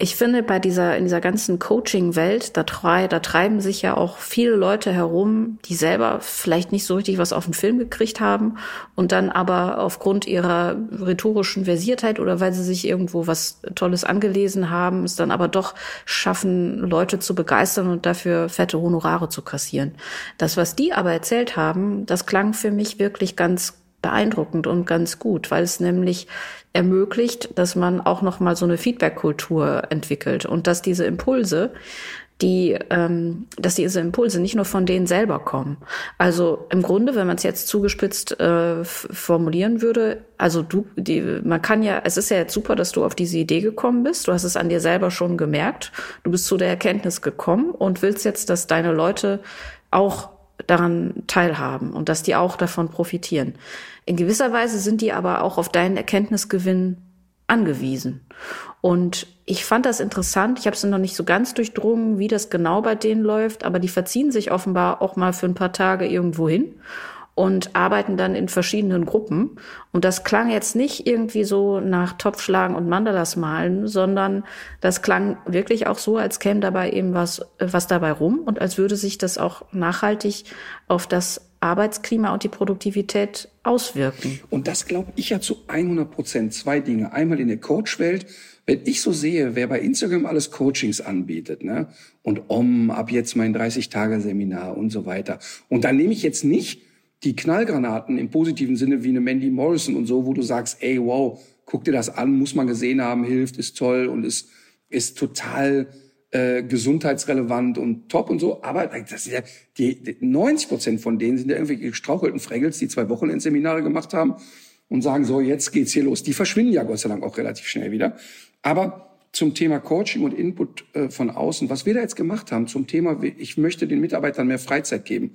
ich finde, bei dieser, in dieser ganzen Coaching-Welt, da, da treiben sich ja auch viele Leute herum, die selber vielleicht nicht so richtig was auf den Film gekriegt haben und dann aber aufgrund ihrer rhetorischen Versiertheit oder weil sie sich irgendwo was Tolles angelesen haben, es dann aber doch schaffen, Leute zu begeistern und dafür fette Honorare zu kassieren. Das, was die aber erzählt haben, das klang für mich wirklich ganz beeindruckend und ganz gut, weil es nämlich ermöglicht, dass man auch noch mal so eine Feedback-Kultur entwickelt und dass diese Impulse die, ähm, dass diese Impulse nicht nur von denen selber kommen. Also im Grunde, wenn man es jetzt zugespitzt äh, formulieren würde, also du, die, man kann ja, es ist ja jetzt super, dass du auf diese Idee gekommen bist. Du hast es an dir selber schon gemerkt. Du bist zu der Erkenntnis gekommen und willst jetzt, dass deine Leute auch daran teilhaben und dass die auch davon profitieren. In gewisser Weise sind die aber auch auf deinen Erkenntnisgewinn angewiesen. Und ich fand das interessant. Ich habe es noch nicht so ganz durchdrungen, wie das genau bei denen läuft, aber die verziehen sich offenbar auch mal für ein paar Tage irgendwo hin und arbeiten dann in verschiedenen Gruppen. Und das klang jetzt nicht irgendwie so nach Topfschlagen und Mandalas malen, sondern das klang wirklich auch so, als käme dabei eben was, was dabei rum und als würde sich das auch nachhaltig auf das Arbeitsklima und die Produktivität auswirken. Und das glaube ich ja zu 100 Prozent. Zwei Dinge. Einmal in der Coachwelt. Wenn ich so sehe, wer bei Instagram alles Coachings anbietet, ne, und um, ab jetzt mein 30-Tage-Seminar und so weiter. Und dann nehme ich jetzt nicht die Knallgranaten im positiven Sinne wie eine Mandy Morrison und so, wo du sagst, ey, wow, guck dir das an, muss man gesehen haben, hilft, ist toll und ist, ist total äh, gesundheitsrelevant und top und so. Aber das ist ja, die, die 90 Prozent von denen sind ja irgendwelche gestrauchelten Fraggles, die zwei Wochen in Seminare gemacht haben und sagen, so, jetzt geht's hier los. Die verschwinden ja Gott sei Dank auch relativ schnell wieder. Aber zum Thema Coaching und Input äh, von außen, was wir da jetzt gemacht haben zum Thema, ich möchte den Mitarbeitern mehr Freizeit geben.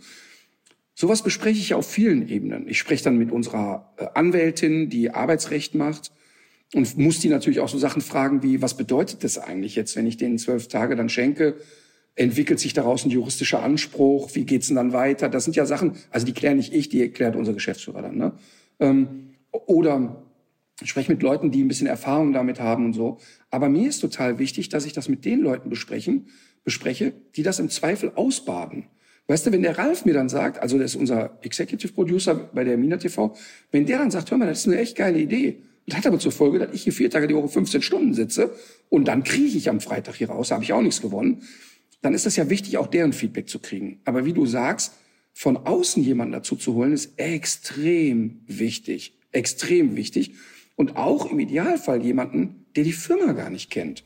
Sowas bespreche ich auf vielen Ebenen. Ich spreche dann mit unserer äh, Anwältin, die Arbeitsrecht macht und muss die natürlich auch so Sachen fragen wie, was bedeutet das eigentlich jetzt, wenn ich denen zwölf Tage dann schenke? Entwickelt sich daraus ein juristischer Anspruch? Wie geht's denn dann weiter? Das sind ja Sachen, also die kläre nicht ich, die erklärt unser Geschäftsführer dann. Ne? Ähm, oder ich spreche mit Leuten, die ein bisschen Erfahrung damit haben und so. Aber mir ist total wichtig, dass ich das mit den Leuten besprechen, bespreche, die das im Zweifel ausbaden. Weißt du, wenn der Ralf mir dann sagt, also das ist unser Executive Producer bei der Mina TV, wenn der dann sagt, hör mal, das ist eine echt geile Idee, das hat aber zur Folge, dass ich hier vier Tage die Woche 15 Stunden sitze und dann kriege ich am Freitag hier raus, habe ich auch nichts gewonnen, dann ist das ja wichtig, auch deren Feedback zu kriegen. Aber wie du sagst, von außen jemanden dazu zu holen, ist extrem wichtig. Extrem wichtig. Und auch im Idealfall jemanden, der die Firma gar nicht kennt.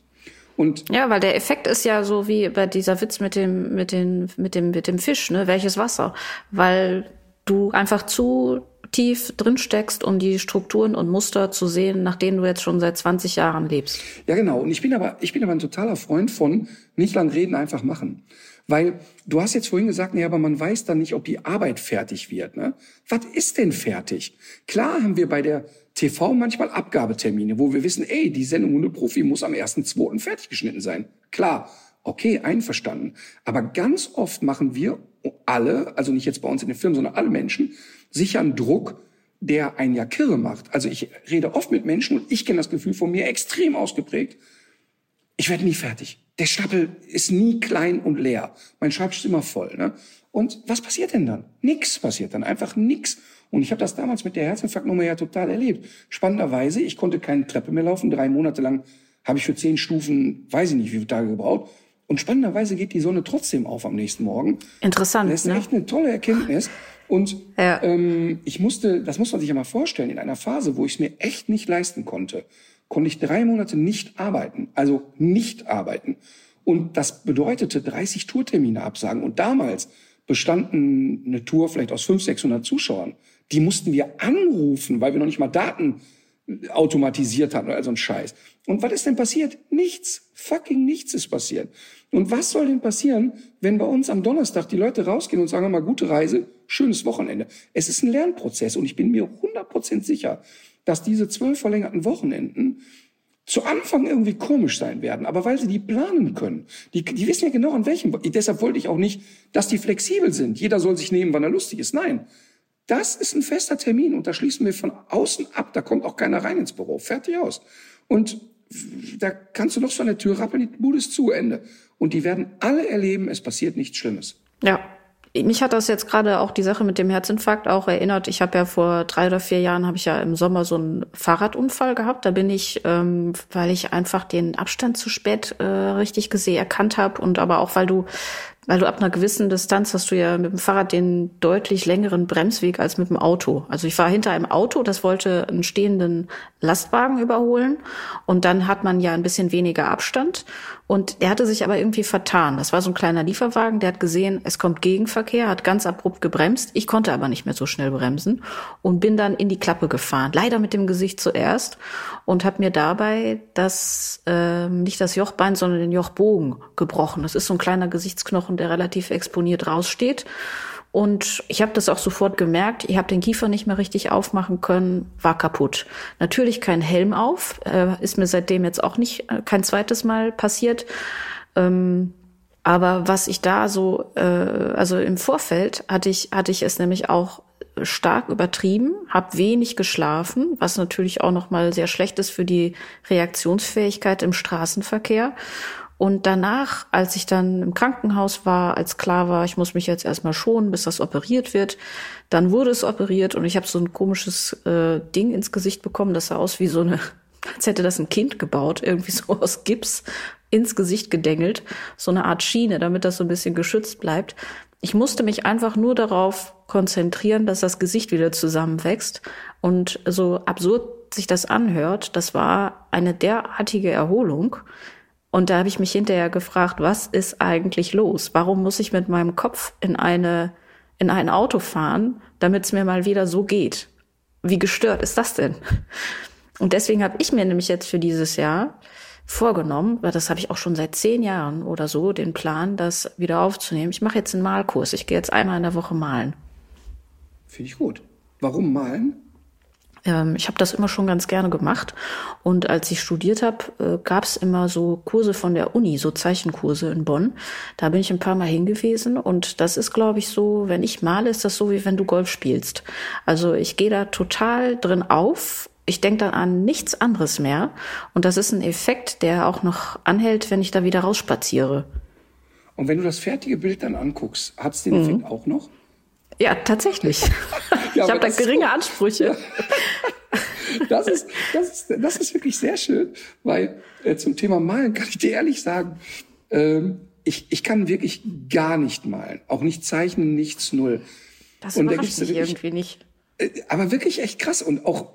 Und ja, weil der Effekt ist ja so wie bei dieser Witz mit dem, mit dem, mit dem, mit dem Fisch, ne? Welches Wasser? Weil du einfach zu tief drin steckst, um die Strukturen und Muster zu sehen, nach denen du jetzt schon seit 20 Jahren lebst. Ja, genau. Und ich bin aber, ich bin aber ein totaler Freund von nicht lang reden, einfach machen. Weil du hast jetzt vorhin gesagt, nee, aber man weiß dann nicht, ob die Arbeit fertig wird. Ne? Was ist denn fertig? Klar haben wir bei der TV manchmal Abgabetermine, wo wir wissen, ey, die Sendung Hundeprofi muss am 1.2. fertig geschnitten sein. Klar, okay, einverstanden. Aber ganz oft machen wir alle, also nicht jetzt bei uns in den Firmen, sondern alle Menschen, sicher einen Druck, der einen ja kirre macht. Also ich rede oft mit Menschen und ich kenne das Gefühl von mir extrem ausgeprägt. Ich werde nie fertig. Der Stapel ist nie klein und leer. Mein Schreibtisch ist immer voll. Ne? Und was passiert denn dann? Nix passiert dann, einfach nix. Und ich habe das damals mit der Herzinfarktnummer ja total erlebt. Spannenderweise, ich konnte keine Treppe mehr laufen. Drei Monate lang habe ich für zehn Stufen, weiß ich nicht, wie viele Tage gebraucht. Und spannenderweise geht die Sonne trotzdem auf am nächsten Morgen. Interessant. Das ist ne? echt eine tolle Erkenntnis. Und ja. ähm, ich musste, das muss man sich ja mal vorstellen, in einer Phase, wo ich es mir echt nicht leisten konnte, konnte ich drei Monate nicht arbeiten. Also nicht arbeiten. Und das bedeutete 30 Tourtermine absagen. Und damals bestanden eine Tour vielleicht aus 500, 600 Zuschauern. Die mussten wir anrufen, weil wir noch nicht mal Daten automatisiert hatten oder so ein Scheiß. Und was ist denn passiert? Nichts. Fucking nichts ist passiert. Und was soll denn passieren, wenn bei uns am Donnerstag die Leute rausgehen und sagen mal gute Reise, schönes Wochenende. Es ist ein Lernprozess und ich bin mir 100% sicher, dass diese zwölf verlängerten Wochenenden zu Anfang irgendwie komisch sein werden, aber weil sie die planen können. Die, die wissen ja genau an welchem. Deshalb wollte ich auch nicht, dass die flexibel sind. Jeder soll sich nehmen, wann er lustig ist. Nein, das ist ein fester Termin und da schließen wir von außen ab. Da kommt auch keiner rein ins Büro. Fertig aus. Und da kannst du noch so an der Tür rappeln, die Bude ist zu, Ende. Und die werden alle erleben, es passiert nichts Schlimmes. Ja, mich hat das jetzt gerade auch die Sache mit dem Herzinfarkt auch erinnert. Ich habe ja vor drei oder vier Jahren habe ich ja im Sommer so einen Fahrradunfall gehabt. Da bin ich, ähm, weil ich einfach den Abstand zu spät äh, richtig gesehen erkannt habe und aber auch weil du weil du ab einer gewissen Distanz hast du ja mit dem Fahrrad den deutlich längeren Bremsweg als mit dem Auto. Also ich war hinter einem Auto, das wollte einen stehenden Lastwagen überholen und dann hat man ja ein bisschen weniger Abstand und der hatte sich aber irgendwie vertan. Das war so ein kleiner Lieferwagen, der hat gesehen, es kommt Gegenverkehr, hat ganz abrupt gebremst. Ich konnte aber nicht mehr so schnell bremsen und bin dann in die Klappe gefahren. Leider mit dem Gesicht zuerst und habe mir dabei das äh, nicht das Jochbein, sondern den Jochbogen gebrochen. Das ist so ein kleiner Gesichtsknochen der relativ exponiert raussteht. Und ich habe das auch sofort gemerkt. Ich habe den Kiefer nicht mehr richtig aufmachen können, war kaputt. Natürlich kein Helm auf, äh, ist mir seitdem jetzt auch nicht äh, kein zweites Mal passiert. Ähm, aber was ich da so, äh, also im Vorfeld hatte ich hatte ich es nämlich auch stark übertrieben, habe wenig geschlafen, was natürlich auch noch mal sehr schlecht ist für die Reaktionsfähigkeit im Straßenverkehr und danach, als ich dann im Krankenhaus war, als klar war, ich muss mich jetzt erstmal schonen, bis das operiert wird, dann wurde es operiert und ich habe so ein komisches äh, Ding ins Gesicht bekommen, das sah aus wie so eine, als hätte das ein Kind gebaut, irgendwie so aus Gips ins Gesicht gedengelt, so eine Art Schiene, damit das so ein bisschen geschützt bleibt. Ich musste mich einfach nur darauf konzentrieren, dass das Gesicht wieder zusammenwächst und so absurd sich das anhört, das war eine derartige Erholung, und da habe ich mich hinterher gefragt, was ist eigentlich los? Warum muss ich mit meinem Kopf in eine in ein Auto fahren, damit es mir mal wieder so geht? Wie gestört ist das denn? Und deswegen habe ich mir nämlich jetzt für dieses Jahr vorgenommen, weil das habe ich auch schon seit zehn Jahren oder so, den Plan, das wieder aufzunehmen. Ich mache jetzt einen Malkurs. Ich gehe jetzt einmal in der Woche malen. Finde ich gut. Warum malen? Ähm, ich habe das immer schon ganz gerne gemacht. Und als ich studiert habe, äh, gab es immer so Kurse von der Uni, so Zeichenkurse in Bonn. Da bin ich ein paar Mal hingewiesen. Und das ist, glaube ich, so, wenn ich male, ist das so, wie wenn du Golf spielst. Also ich gehe da total drin auf. Ich denke dann an nichts anderes mehr. Und das ist ein Effekt, der auch noch anhält, wenn ich da wieder rausspaziere. Und wenn du das fertige Bild dann anguckst, hat es den Effekt auch noch? Ja, tatsächlich. Ja, ich habe da geringe Ansprüche. Das ist, das ist, das ist wirklich sehr schön, weil äh, zum Thema Malen kann ich dir ehrlich sagen, ähm, ich, ich kann wirklich gar nicht malen. Auch nicht zeichnen, nichts, null. Das Und da gibt's mich wirklich- irgendwie nicht. Äh, aber wirklich echt krass und auch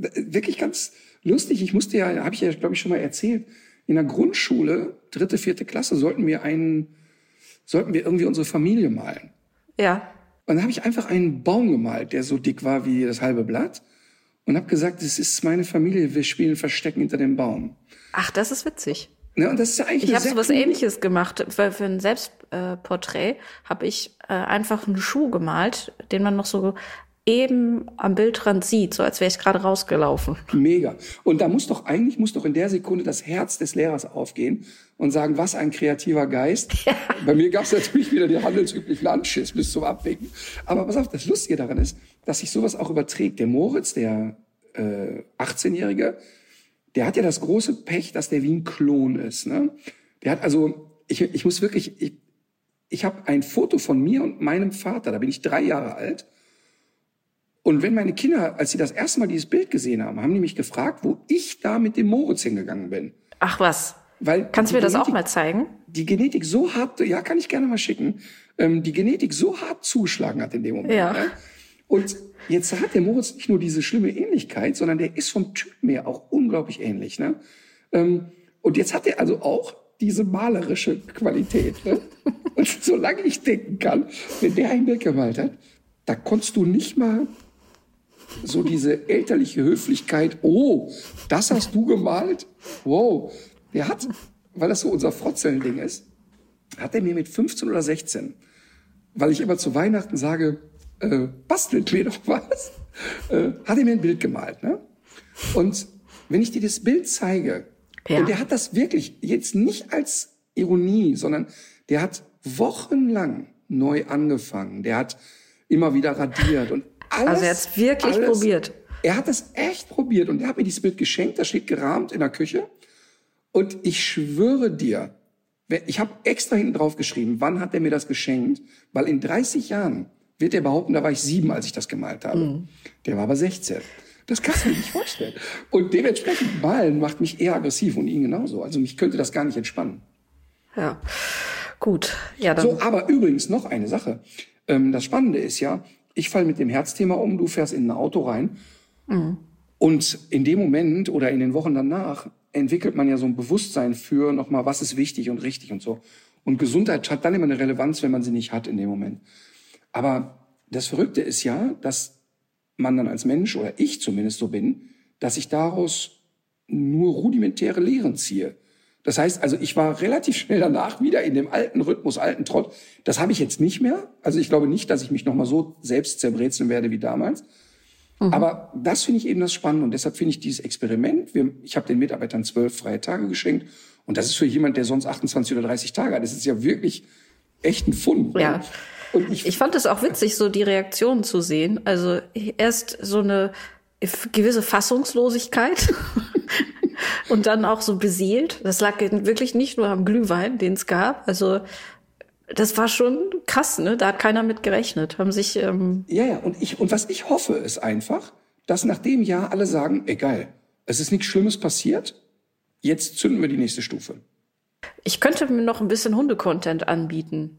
äh, wirklich ganz lustig. Ich musste ja, habe ich ja, glaube ich, schon mal erzählt, in der Grundschule, dritte, vierte Klasse, sollten wir einen, sollten wir irgendwie unsere Familie malen. Ja. Und dann habe ich einfach einen Baum gemalt, der so dick war wie das halbe Blatt. Und habe gesagt, das ist meine Familie, wir spielen Verstecken hinter dem Baum. Ach, das ist witzig. Ne, und das ist ja eigentlich Ich habe so was ähnliches gemacht. Für, für ein Selbstporträt habe ich äh, einfach einen Schuh gemalt, den man noch so eben am Bildrand sieht, so als wäre ich gerade rausgelaufen. Mega. Und da muss doch eigentlich muss doch in der Sekunde das Herz des Lehrers aufgehen und sagen, was ein kreativer Geist. Bei mir gab es natürlich wieder den handelsüblichen Anschiss bis zum Abwinken. Aber pass auf, das Lustige daran ist, dass sich sowas auch überträgt. Der Moritz, der äh, 18-Jährige, der hat ja das große Pech, dass der wie ein Klon ist. Ne? Der hat also, ich, ich muss wirklich, ich, ich habe ein Foto von mir und meinem Vater, da bin ich drei Jahre alt. Und wenn meine Kinder, als sie das erste Mal dieses Bild gesehen haben, haben die mich gefragt, wo ich da mit dem Moritz hingegangen bin. Ach was. Weil Kannst du mir das auch Genetik- mal zeigen? Die Genetik so hart, ja, kann ich gerne mal schicken, ähm, die Genetik so hart zugeschlagen hat in dem Moment. Ja. Ne? Und jetzt hat der Moritz nicht nur diese schlimme Ähnlichkeit, sondern der ist vom Typ her auch unglaublich ähnlich. Ne? Ähm, und jetzt hat er also auch diese malerische Qualität. Ne? Und solange ich denken kann, wenn der ein Bild gemalt hat, da konntest du nicht mal so diese elterliche Höflichkeit, oh, das hast du gemalt? Wow. Der hat, weil das so unser Frotzeln-Ding ist, hat er mir mit 15 oder 16, weil ich immer zu Weihnachten sage, äh, bastelt mir doch was, äh, hat er mir ein Bild gemalt. Ne? Und wenn ich dir das Bild zeige, Ja. und der hat das wirklich jetzt nicht als Ironie, sondern der hat wochenlang neu angefangen. Der hat immer wieder radiert und alles. Also er hat's wirklich alles, probiert. Er hat es echt probiert und er hat mir dieses Bild geschenkt. Das steht gerahmt in der Küche. Und ich schwöre dir, ich habe extra hinten drauf geschrieben, wann hat er mir das geschenkt? Weil in 30 Jahren wird er behaupten, da war ich sieben, als ich das gemalt habe. Mhm. Der war aber 16. Das kannst du dir nicht vorstellen. Und dementsprechend malen macht mich eher aggressiv und ihn genauso. Also mich könnte das gar nicht entspannen. Ja. Gut. Ja, dann. So, aber übrigens noch eine Sache. Ähm, das Spannende ist ja, ich falle mit dem Herzthema um, du fährst in ein Auto rein. Und in dem Moment oder in den Wochen danach entwickelt man ja so ein Bewusstsein für nochmal, was ist wichtig und richtig und so. Und Gesundheit hat dann immer eine Relevanz, wenn man sie nicht hat in dem Moment. Aber das Verrückte ist ja, dass man dann als Mensch oder ich zumindest so bin, dass ich daraus nur rudimentäre Lehren ziehe. Das heißt, also ich war relativ schnell danach wieder in dem alten Rhythmus, alten Trott. Das habe ich jetzt nicht mehr. Also ich glaube nicht, dass ich mich nochmal so selbst zerbrezeln werde wie damals. Aber das finde ich eben das Spannende und deshalb finde ich dieses Experiment, wir, ich habe den Mitarbeitern zwölf freie Tage geschenkt und das ist für jemand, der sonst 28 oder 30 Tage hat, das ist ja wirklich echt ein Fund. ne? Ja. Und ich, Ich fand es auch witzig, so die Reaktionen zu sehen. Also erst so eine gewisse Fassungslosigkeit und dann auch so beseelt. Das lag wirklich nicht nur am Glühwein, den es gab. Also das war schon krass, ne? Da hat keiner mit gerechnet. Haben sich ähm, Ja, ja, und ich, und was ich hoffe, ist einfach, dass nach dem Jahr alle sagen, egal, es ist nichts Schlimmes passiert, jetzt zünden wir die nächste Stufe. Ich könnte mir noch ein bisschen Hundecontent anbieten.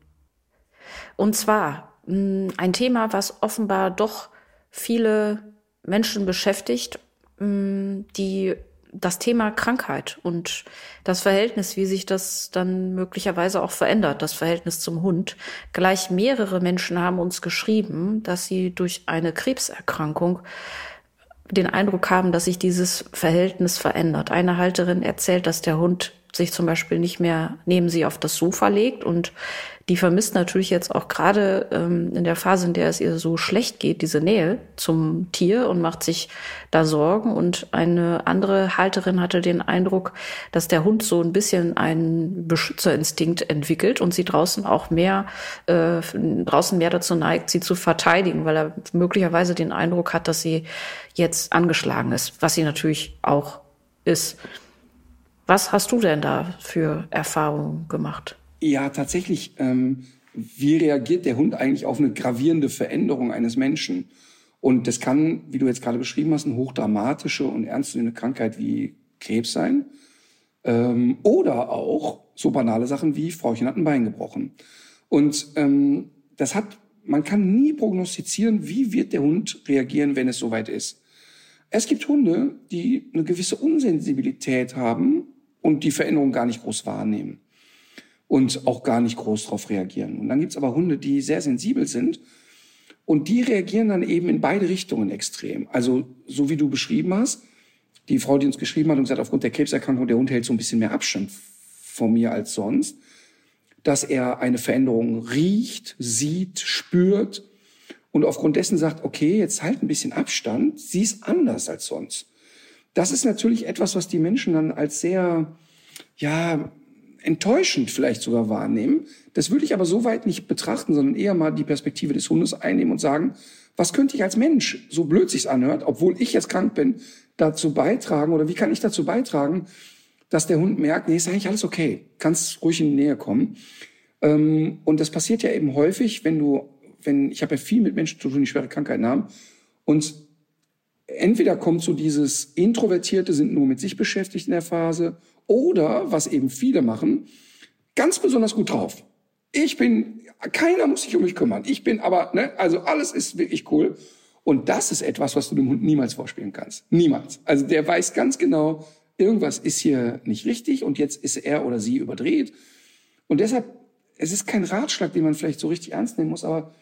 Und zwar mh, ein Thema, was offenbar doch viele Menschen beschäftigt, mh, die das Thema Krankheit und das Verhältnis, wie sich das dann möglicherweise auch verändert, das Verhältnis zum Hund. Gleich mehrere Menschen haben uns geschrieben, dass sie durch eine Krebserkrankung den Eindruck haben, dass sich dieses Verhältnis verändert. Eine Halterin erzählt, dass der Hund sich zum Beispiel nicht mehr neben sie auf das Sofa legt und die vermisst natürlich jetzt auch gerade ähm, in der Phase, in der es ihr so schlecht geht, diese Nähe zum Tier und macht sich da Sorgen. Und eine andere Halterin hatte den Eindruck, dass der Hund so ein bisschen einen Beschützerinstinkt entwickelt und sie draußen auch mehr, äh, draußen mehr dazu neigt, sie zu verteidigen, weil er möglicherweise den Eindruck hat, dass sie jetzt angeschlagen ist, was sie natürlich auch ist. Was hast du denn da für Erfahrungen gemacht? Ja, tatsächlich. Ähm, wie reagiert der Hund eigentlich auf eine gravierende Veränderung eines Menschen? Und das kann, wie du jetzt gerade beschrieben hast, eine hochdramatische und ernstzunehmende Krankheit wie Krebs sein. Ähm, oder auch so banale Sachen wie Frauchen hat ein Bein gebrochen. Und ähm, das hat, man kann nie prognostizieren, wie wird der Hund reagieren, wenn es soweit ist. Es gibt Hunde, die eine gewisse Unsensibilität haben und die Veränderung gar nicht groß wahrnehmen und auch gar nicht groß darauf reagieren. Und dann gibt's aber Hunde, die sehr sensibel sind und die reagieren dann eben in beide Richtungen extrem. Also so wie du beschrieben hast, die Frau, die uns geschrieben hat und gesagt, aufgrund der Krebserkrankung, der Hund hält so ein bisschen mehr Abstand von mir als sonst, dass er eine Veränderung riecht, sieht, spürt und aufgrund dessen sagt, okay, jetzt halt ein bisschen Abstand, sie ist anders als sonst. Das ist natürlich etwas, was die Menschen dann als sehr, ja, enttäuschend vielleicht sogar wahrnehmen. Das würde ich aber so weit nicht betrachten, sondern eher mal die Perspektive des Hundes einnehmen und sagen, was könnte ich als Mensch, so blöd sich's anhört, obwohl ich jetzt krank bin, dazu beitragen oder wie kann ich dazu beitragen, dass der Hund merkt, nee, ist eigentlich alles okay, kannst ruhig in die Nähe kommen. Ähm, und das passiert ja eben häufig, wenn du, wenn, ich habe ja viel mit Menschen zu tun, die schwere Krankheiten haben und entweder kommt so dieses Introvertierte, sind nur mit sich beschäftigt in der Phase, oder, was eben viele machen, ganz besonders gut drauf. Ich bin, keiner muss sich um mich kümmern. Ich bin aber, ne, also alles ist wirklich cool. Und das ist etwas, was du dem Hund niemals vorspielen kannst. Niemals. Also der weiß ganz genau, irgendwas ist hier nicht richtig und jetzt ist er oder sie überdreht. Und deshalb, es ist kein Ratschlag, den man vielleicht so richtig ernst nehmen muss, aber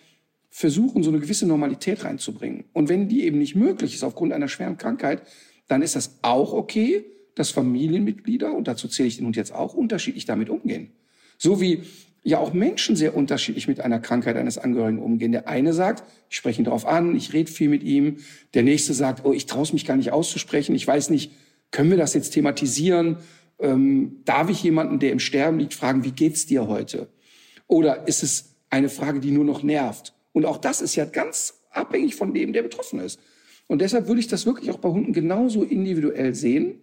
versuchen, so eine gewisse Normalität reinzubringen. Und wenn die eben nicht möglich ist aufgrund einer schweren Krankheit, dann ist das auch okay, dass Familienmitglieder, und dazu zähle ich den Hund jetzt auch, unterschiedlich damit umgehen. So wie ja auch Menschen sehr unterschiedlich mit einer Krankheit eines Angehörigen umgehen. Der eine sagt, ich spreche ihn darauf an, ich rede viel mit ihm. Der nächste sagt, oh, ich traue mich gar nicht auszusprechen, ich weiß nicht, können wir das jetzt thematisieren? Ähm, darf ich jemanden, der im Sterben liegt, fragen, wie geht's dir heute? Oder ist es eine Frage, die nur noch nervt? Und auch das ist ja ganz abhängig von dem, der betroffen ist. Und deshalb würde ich das wirklich auch bei Hunden genauso individuell sehen.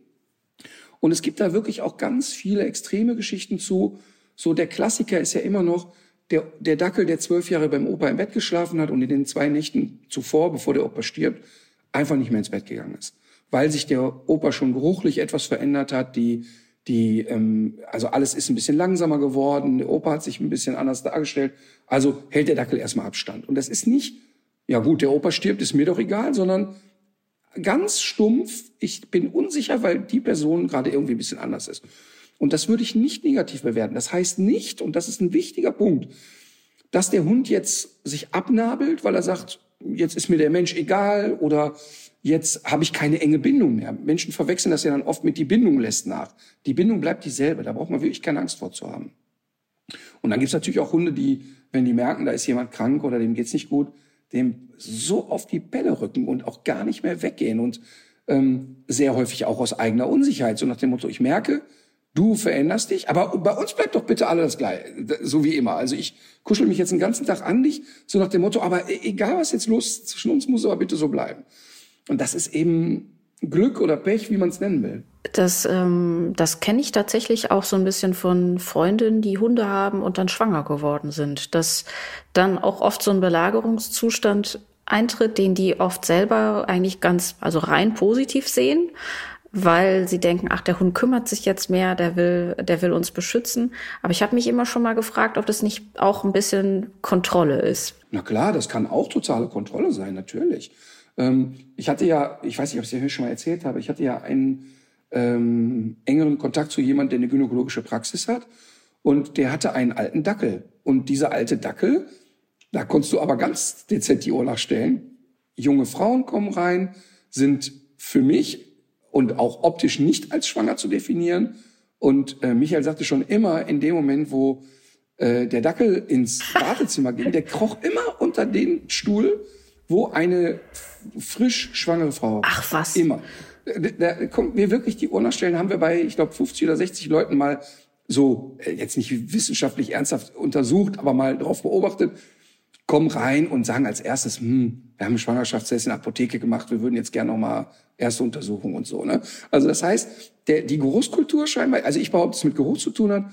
Und es gibt da wirklich auch ganz viele extreme Geschichten zu. So der Klassiker ist ja immer noch der, der Dackel, der zwölf Jahre beim Opa im Bett geschlafen hat und in den zwei Nächten zuvor, bevor der Opa stirbt, einfach nicht mehr ins Bett gegangen ist. Weil sich der Opa schon geruchlich etwas verändert hat, die, die, ähm, also alles ist ein bisschen langsamer geworden, der Opa hat sich ein bisschen anders dargestellt. Also hält der Dackel erstmal Abstand. Und das ist nicht, ja gut, der Opa stirbt, ist mir doch egal, sondern ganz stumpf, ich bin unsicher, weil die Person gerade irgendwie ein bisschen anders ist. Und das würde ich nicht negativ bewerten. Das heißt nicht, und das ist ein wichtiger Punkt, dass der Hund jetzt sich abnabelt, weil er sagt, jetzt ist mir der Mensch egal oder jetzt habe ich keine enge Bindung mehr. Menschen verwechseln das ja dann oft mit die Bindung lässt nach. Die Bindung bleibt dieselbe, da braucht man wirklich keine Angst vor zu haben. Und dann gibt es natürlich auch Hunde, die, wenn die merken, da ist jemand krank oder dem geht's nicht gut, dem so auf die Bälle rücken und auch gar nicht mehr weggehen und ähm, sehr häufig auch aus eigener Unsicherheit, so nach dem Motto, ich merke, du veränderst dich, aber bei uns bleibt doch bitte alles gleich, so wie immer. Also ich kuschel mich jetzt den ganzen Tag an dich, so nach dem Motto, aber e-, egal was jetzt los ist, zwischen uns muss aber bitte so bleiben. Und das ist eben Glück oder Pech, wie man es nennen will. Das, ähm, das kenne ich tatsächlich auch so ein bisschen von Freundinnen, die Hunde haben und dann schwanger geworden sind. Dass dann auch oft so ein Belagerungszustand eintritt, den die oft selber eigentlich ganz, also rein positiv sehen, weil sie denken, ach, der Hund kümmert sich jetzt mehr, der will, der will uns beschützen. Aber ich habe mich immer schon mal gefragt, ob das nicht auch ein bisschen Kontrolle ist. Na klar, das kann auch totale Kontrolle sein, natürlich. Ähm, ich hatte ja, ich weiß nicht, ob ich es dir schon mal erzählt habe, ich hatte ja einen ähm, engeren Kontakt zu jemandem, der eine gynäkologische Praxis hat. Und der hatte einen alten Dackel. Und dieser alte Dackel, da konntest du aber ganz dezent die Uhr nachstellen. Junge Frauen kommen rein, sind für mich und auch optisch nicht als schwanger zu definieren. Und äh, Michael sagte schon immer, in dem Moment, wo äh, der Dackel ins Wartezimmer ging, der kroch immer unter den Stuhl, wo eine frisch schwangere Frau. Ach was. Immer. Da, kommt mir wirklich die Uhr nachstellen, haben wir bei, ich glaube, 50 oder 60 Leuten mal so, äh, jetzt nicht wissenschaftlich ernsthaft untersucht, aber mal drauf beobachtet, kommen rein und sagen als erstes, hm, wir haben einen Schwangerschaftstest in der Apotheke gemacht, wir würden jetzt gerne noch mal erste Untersuchung und so. Ne? Also das heißt, der, die Geruchskultur scheinbar, also ich behaupte, es mit Geruch zu tun hat.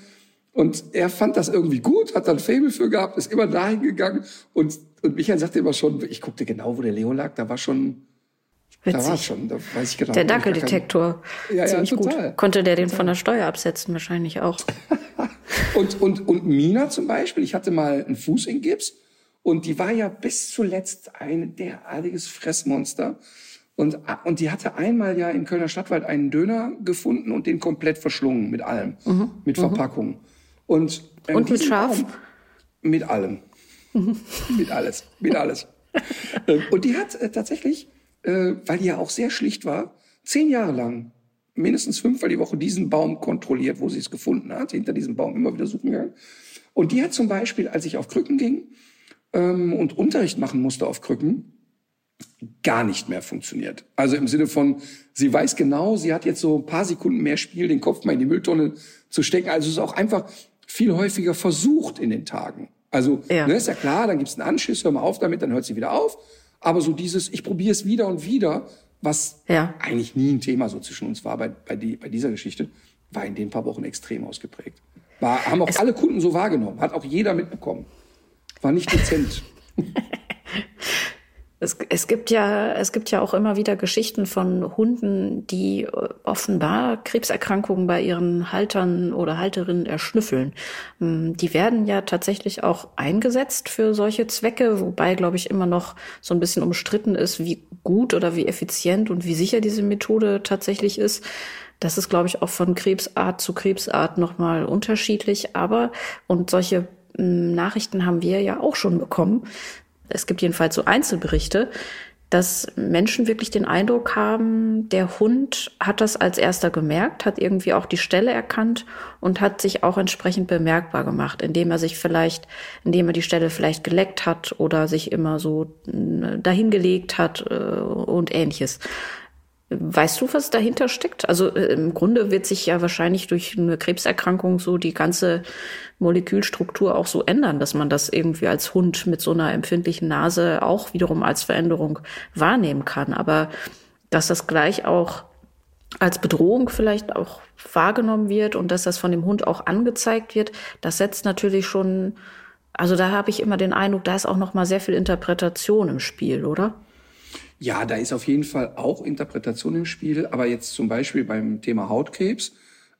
Und er fand das irgendwie gut, hat dann Faible für gehabt, ist immer dahin gegangen. Und, und Michael sagte immer schon, ich guckte genau, wo der Leo lag, da war schon, Witzig. da war schon, da weiß ich genau. Der Dackeldetektor. Ja, ja, Ziemlich total. gut. Konnte der den von der Steuer absetzen? Wahrscheinlich auch. Und, und, und Mina zum Beispiel, ich hatte mal einen Fuß in Gips und die war ja bis zuletzt ein derartiges Fressmonster. Und, und die hatte einmal ja im Kölner Stadtwald einen Döner gefunden und den komplett verschlungen mit allem, mit Verpackung. Und, ähm, Mhm. Und mit Schaf? Baum- Mit allem. mit alles, mit alles. Ähm, und die hat äh, tatsächlich, äh, weil die ja auch sehr schlicht war, zehn Jahre lang mindestens fünfmal die Woche diesen Baum kontrolliert, wo sie es gefunden hat, hinter diesem Baum immer wieder suchen gegangen. Und die hat zum Beispiel, als ich auf Krücken ging ähm, und Unterricht machen musste auf Krücken, gar nicht mehr funktioniert. Also im Sinne von, sie weiß genau, sie hat jetzt so ein paar Sekunden mehr Spiel, den Kopf mal in die Mülltonne zu stecken. Also es ist auch einfach viel häufiger versucht in den Tagen. Also Ja. ne, ist ja klar, dann gibt's einen Anschiss, hör mal auf damit, dann hört sie wieder auf. Aber so dieses, ich probiere es wieder und wieder, was Ja. eigentlich nie ein Thema so zwischen uns war bei, bei, die, bei dieser Geschichte, war in den paar Wochen extrem ausgeprägt. War, haben auch alle Kunden so wahrgenommen, hat auch jeder mitbekommen. War nicht dezent. Es, es gibt ja, es gibt ja auch immer wieder Geschichten von Hunden, die äh, offenbar Krebserkrankungen bei ihren Haltern oder Halterinnen erschnüffeln. Mm, Die werden ja tatsächlich auch eingesetzt für solche Zwecke, wobei, glaube ich, immer noch so ein bisschen umstritten ist, wie gut oder wie effizient und wie sicher diese Methode tatsächlich ist. Das ist, glaube ich, auch von Krebsart zu Krebsart nochmal unterschiedlich. Aber, und solche mm, Nachrichten haben wir ja auch schon bekommen, es gibt jedenfalls so Einzelberichte, dass Menschen wirklich den Eindruck haben, der Hund hat das als erster gemerkt, hat irgendwie auch die Stelle erkannt und hat sich auch entsprechend bemerkbar gemacht, indem er sich vielleicht, indem er die Stelle vielleicht geleckt hat oder sich immer so äh, dahingelegt hat äh, und ähnliches. Weißt du, was dahinter steckt? Also äh, im Grunde wird sich ja wahrscheinlich durch eine Krebserkrankung so die ganze Molekülstruktur auch so ändern, dass man das irgendwie als Hund mit so einer empfindlichen Nase auch wiederum als Veränderung wahrnehmen kann. Aber dass das gleich auch als Bedrohung vielleicht auch wahrgenommen wird und dass das von dem Hund auch angezeigt wird, das setzt natürlich schon, also da habe ich immer den Eindruck, da ist auch noch mal sehr viel Interpretation im Spiel, oder? Ja, da ist auf jeden Fall auch Interpretation im Spiel, aber jetzt zum Beispiel beim Thema Hautkrebs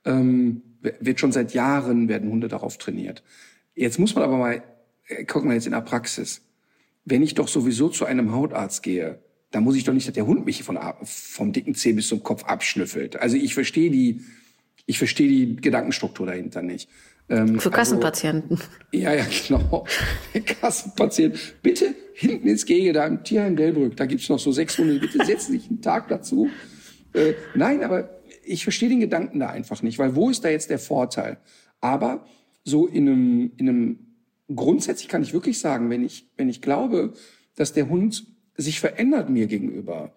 ähm, wird schon seit Jahren werden Hunde darauf trainiert. Jetzt muss man aber mal äh, gucken wir jetzt in der Praxis. Wenn ich doch sowieso zu einem Hautarzt gehe, dann muss ich doch nicht, dass der Hund mich von, vom dicken Zeh bis zum Kopf abschnüffelt. Also ich verstehe die, ich verstehe die Gedankenstruktur dahinter nicht. Ähm, Für Kassenpatienten. ja, ja, genau. Der Kassenpatient. Bitte hinten ins Gehege, da im Tierheim Delbrück, da gibt's noch so sechs Hunde. Bitte setzen sich einen Tag dazu. Äh, nein, aber ich verstehe den Gedanken da einfach nicht, weil wo ist da jetzt der Vorteil? Aber so in einem, in einem grundsätzlich kann ich wirklich sagen, wenn ich, wenn ich glaube, dass der Hund sich verändert mir gegenüber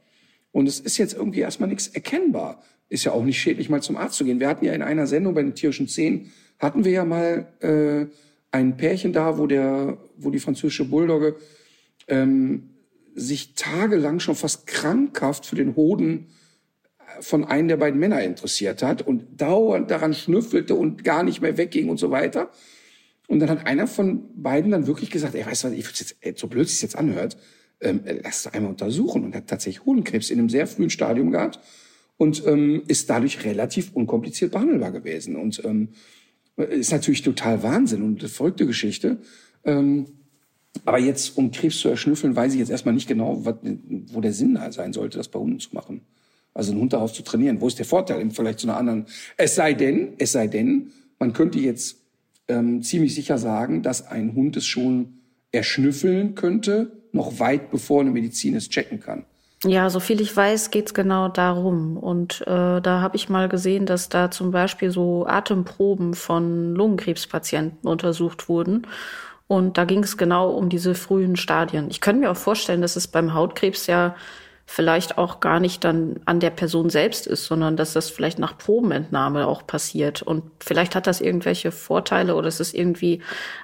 und es ist jetzt irgendwie erstmal nichts erkennbar, ist ja auch nicht schädlich, mal zum Arzt zu gehen. Wir hatten ja in einer Sendung bei den tierischen Zehen, hatten wir ja mal äh, ein Pärchen da, wo der, wo die französische Bulldogge ähm, sich tagelang schon fast krankhaft für den Hoden von einem der beiden Männer interessiert hat und dauernd daran schnüffelte und gar nicht mehr wegging und so weiter. Und dann hat einer von beiden dann wirklich gesagt, ey, weißt du was, ich jetzt, ey, so blöd es jetzt anhört, ähm, lass es einmal untersuchen. Und hat tatsächlich Hodenkrebs in einem sehr frühen Stadium gehabt und ähm, ist dadurch relativ unkompliziert behandelbar gewesen. Und ähm, ist natürlich total Wahnsinn und eine verrückte Geschichte. Ähm, aber jetzt, um Krebs zu erschnüffeln, weiß ich jetzt erstmal nicht genau, was, wo der Sinn sein sollte, das bei Hunden zu machen. Also einen Hund darauf zu trainieren. Wo ist der Vorteil im Vergleich zu einer anderen? Es sei denn, es sei denn, man könnte jetzt ähm, ziemlich sicher sagen, dass ein Hund es schon erschnüffeln könnte, noch weit bevor eine Medizin es checken kann. Ja, so viel ich weiß, geht's genau darum. Und äh, da habe ich mal gesehen, dass da zum Beispiel so Atemproben von Lungenkrebspatienten untersucht wurden. Und da ging es genau um diese frühen Stadien. Ich könnte mir auch vorstellen, dass es beim Hautkrebs ja vielleicht auch gar nicht dann an der Person selbst ist, sondern dass das vielleicht nach Probenentnahme auch passiert. Und vielleicht hat das irgendwelche Vorteile oder es ist irgendwie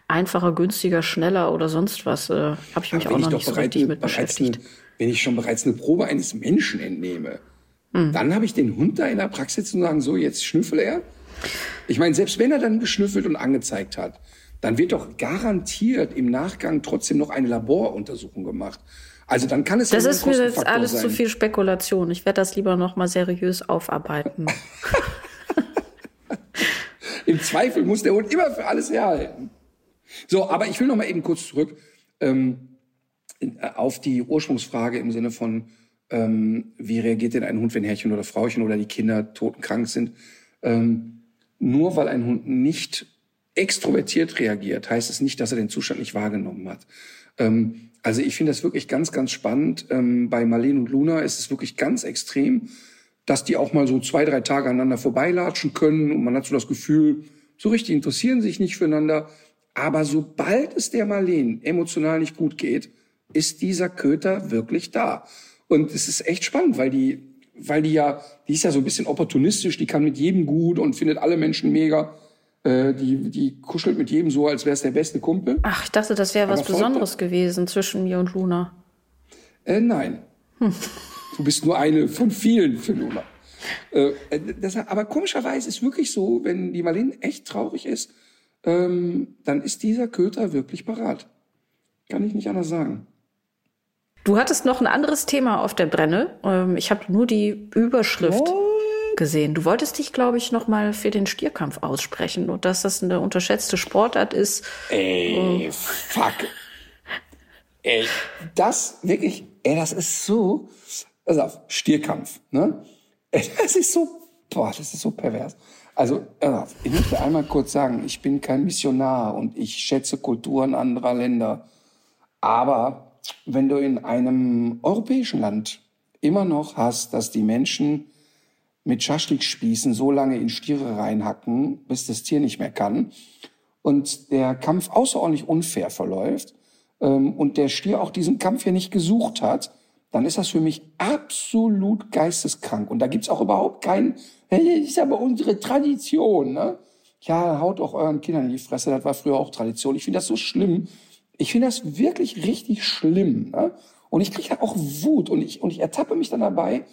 einfacher, günstiger, schneller oder sonst was. Äh, Habe ich mich auch noch nicht so richtig mit beschäftigt. Eine, wenn ich schon bereits eine Probe eines Menschen entnehme, hm. dann habe ich den Hund da in der Praxis und sagen, so, jetzt schnüffel er. Ich meine, selbst wenn er dann geschnüffelt und angezeigt hat, dann wird doch garantiert im Nachgang trotzdem noch eine Laboruntersuchung gemacht. Also dann kann es Das ja ist mir jetzt alles sein. zu viel Spekulation. Ich werde das lieber noch mal seriös aufarbeiten. Im Zweifel muss der Hund immer für alles herhalten. So, aber ich will noch mal eben kurz zurück ähm, auf die Ursprungsfrage im Sinne von ähm, wie reagiert denn ein Hund, wenn Herrchen oder Frauchen oder die Kinder totenkrank sind? Ähm, nur weil ein Hund nicht extrovertiert reagiert, heißt es nicht, dass er den Zustand nicht wahrgenommen hat. Ähm, also ich finde das wirklich ganz, ganz spannend. Ähm, bei Marlene und Luna ist es wirklich ganz extrem, dass die auch mal so zwei, drei Tage aneinander vorbeilatschen können und man hat so das Gefühl, so richtig interessieren sich nicht füreinander. Aber sobald es der Marlene emotional nicht gut geht, ist dieser Köter wirklich da. Und es ist echt spannend, weil die, weil die ja, die ist ja so ein bisschen opportunistisch, die kann mit jedem gut und findet alle Menschen mega. Äh, die, die kuschelt mit jedem so, als wäre es der beste Kumpel. Ach, ich dachte, das wäre was Besonderes gewesen zwischen mir und Luna. Äh, nein. Hm. Du bist nur eine von vielen für Luna. Äh, äh, das, aber komischerweise ist wirklich so, wenn die Marlene echt traurig ist, ähm, dann ist dieser Köter wirklich parat. Kann ich nicht anders sagen. Du hattest noch ein anderes Thema auf der Brenne. Ähm, ich habe nur die Überschrift. Oh gesehen. Du wolltest dich, glaube ich, noch mal für den Stierkampf aussprechen und dass das eine unterschätzte Sportart ist. Ey, oh. fuck. Ey, das wirklich, ey, das ist so, pass auf, Stierkampf, ne? Ey, das ist so, boah, das ist so pervers. Also, ich möchte einmal kurz sagen, ich bin kein Missionar und ich schätze Kulturen anderer Länder. Aber wenn du in einem europäischen Land immer noch hast, dass die Menschen mit Schaschlikspießen so lange in Stiere reinhacken, bis das Tier nicht mehr kann und der Kampf außerordentlich unfair verläuft ähm, und der Stier auch diesen Kampf hier nicht gesucht hat, dann ist das für mich absolut geisteskrank. Und da gibt's auch überhaupt keinen, das ist aber unsere Tradition. Ne? Ja, haut auch euren Kindern in die Fresse, das war früher auch Tradition. Ich finde das so schlimm. Ich finde das wirklich richtig schlimm. Ne? Und ich kriege ja auch Wut und ich, und ich ertappe mich dann dabei,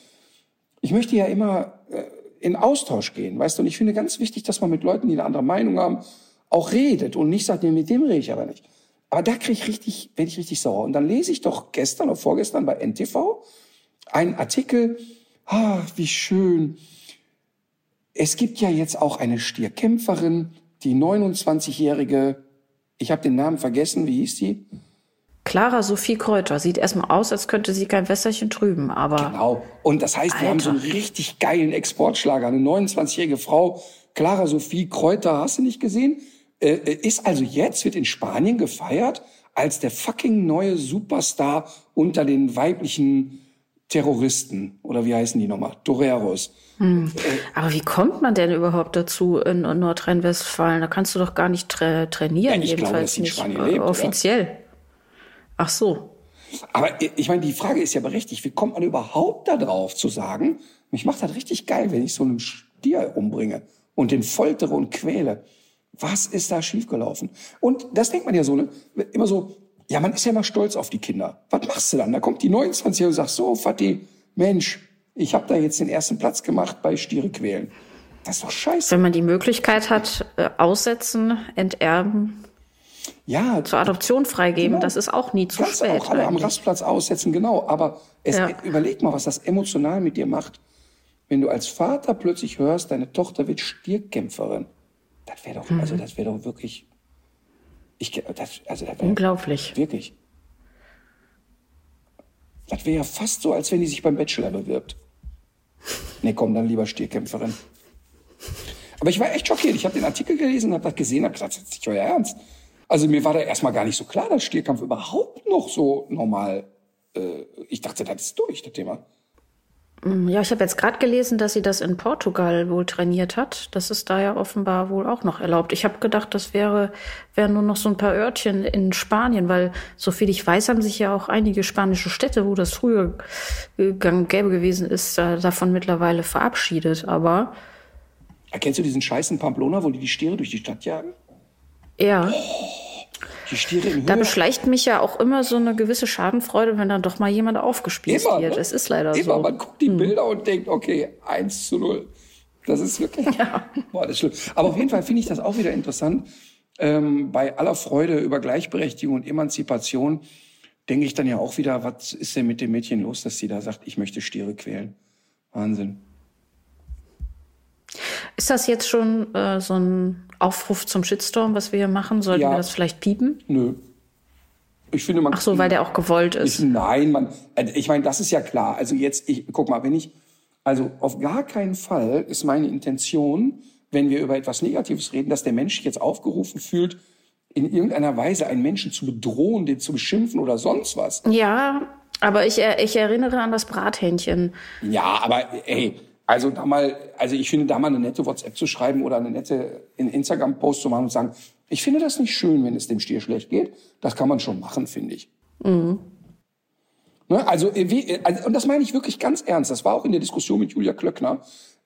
ich möchte ja immer äh, in Austausch gehen, weißt du, und ich finde ganz wichtig, dass man mit Leuten, die eine andere Meinung haben, auch redet und nicht sagt, nee, mit dem rede ich aber nicht. Aber da kriege ich richtig, werde ich richtig sauer. Und dann lese ich doch gestern oder vorgestern bei NTV einen Artikel, ah, wie schön. Es gibt ja jetzt auch eine Stierkämpferin, die 29-jährige, ich habe den Namen vergessen, wie hieß die? Clara Sophie Kräuter sieht erstmal aus, als könnte sie kein Wässerchen trüben, aber. Genau. Und das heißt, Alter. wir haben so einen richtig geilen Exportschlager. Eine 29-jährige Frau, Clara Sophie Kräuter, hast du nicht gesehen? Äh, äh, ist also jetzt, wird in Spanien gefeiert als der fucking neue Superstar unter den weiblichen Terroristen. Oder wie heißen die nochmal? Toreros. Hm. Äh, aber wie kommt man denn überhaupt dazu in Nordrhein-Westfalen? Da kannst du doch gar nicht tra trainieren, ja, ich jedenfalls glaube, nicht Spanien lebt, offiziell. Oder? Ach so. Aber ich meine, die Frage ist ja berechtigt. Wie kommt man überhaupt darauf zu sagen, mich macht das richtig geil, wenn ich so einen Stier umbringe und den foltere und quäle. Was ist da schiefgelaufen? Und das denkt man ja so, ne? immer so, ja, man ist ja immer stolz auf die Kinder. Was machst du dann? Da kommt die 29 und sagt so, Fatih, Mensch, ich habe da jetzt den ersten Platz gemacht bei Stiere quälen. Das ist doch scheiße. Wenn man die Möglichkeit hat, äh, aussetzen, enterben, ja, zur Adoption freigeben, genau. das ist auch nie zu Kannst spät. Auch alle am Rastplatz aussetzen, genau. Aber es, ja. überleg mal, was das emotional mit dir macht, wenn du als Vater plötzlich hörst, deine Tochter wird Stierkämpferin. Das wäre doch, mhm. also das wäre doch wirklich, ich, das, also das unglaublich, wirklich. Das wäre ja fast so, als wenn die sich beim Bachelor bewirbt. Nee, komm, dann lieber Stierkämpferin. Aber ich war echt schockiert. Ich habe den Artikel gelesen, habe das gesehen, habe gesagt, das ist nicht euer Ernst. Also mir war da erstmal gar nicht so klar, dass Stierkampf überhaupt noch so normal. Äh, ich dachte, das ist durch, das Thema. Ja, ich habe jetzt gerade gelesen, dass sie das in Portugal wohl trainiert hat. Das ist da ja offenbar wohl auch noch erlaubt. Ich habe gedacht, das wäre wären nur noch so ein paar Örtchen in Spanien, weil soviel ich weiß, haben sich ja auch einige spanische Städte, wo das früher gang gäbe gewesen ist, davon mittlerweile verabschiedet. Aber Erkennst du diesen scheißen Pamplona, wo die die Stiere durch die Stadt jagen? ja. Die Stiere in Da beschleicht mich ja auch immer so eine gewisse Schadenfreude, wenn dann doch mal jemand aufgespießt Immer, wird. ne? Es ist leider Immer, so. Hm. man guckt die Bilder und denkt, okay, 1 zu 0. Das ist wirklich, boah, das ist schlimm. Aber auf jeden Fall finde ich das auch wieder interessant. Ähm, bei aller Freude über Gleichberechtigung und Emanzipation denke ich dann ja auch wieder, was ist denn mit dem Mädchen los, dass sie da sagt, ich möchte Stiere quälen. Wahnsinn. Ist das jetzt schon äh, so ein Aufruf zum Shitstorm, was wir hier machen? Sollten Ja. wir das vielleicht piepen? Nö. Ich finde, man Ach so, weil der auch gewollt Ich, ist. nein, man, äh, ich meine, das ist ja klar. Also jetzt, ich, guck mal, wenn ich, also auf gar keinen Fall ist meine Intention, wenn wir über etwas Negatives reden, dass der Mensch sich jetzt aufgerufen fühlt, in irgendeiner Weise einen Menschen zu bedrohen, den zu beschimpfen oder sonst was. Ja, aber ich, ich erinnere an das Brathähnchen. Ja, aber ey, also da mal, also ich finde, da mal eine nette WhatsApp zu schreiben oder eine nette in Instagram-Post zu machen und sagen, ich finde das nicht schön, wenn es dem Stier schlecht geht. Das kann man schon machen, finde ich. Ne, also, wie, also, und das meine ich wirklich ganz ernst. Das war auch in der Diskussion mit Julia Klöckner.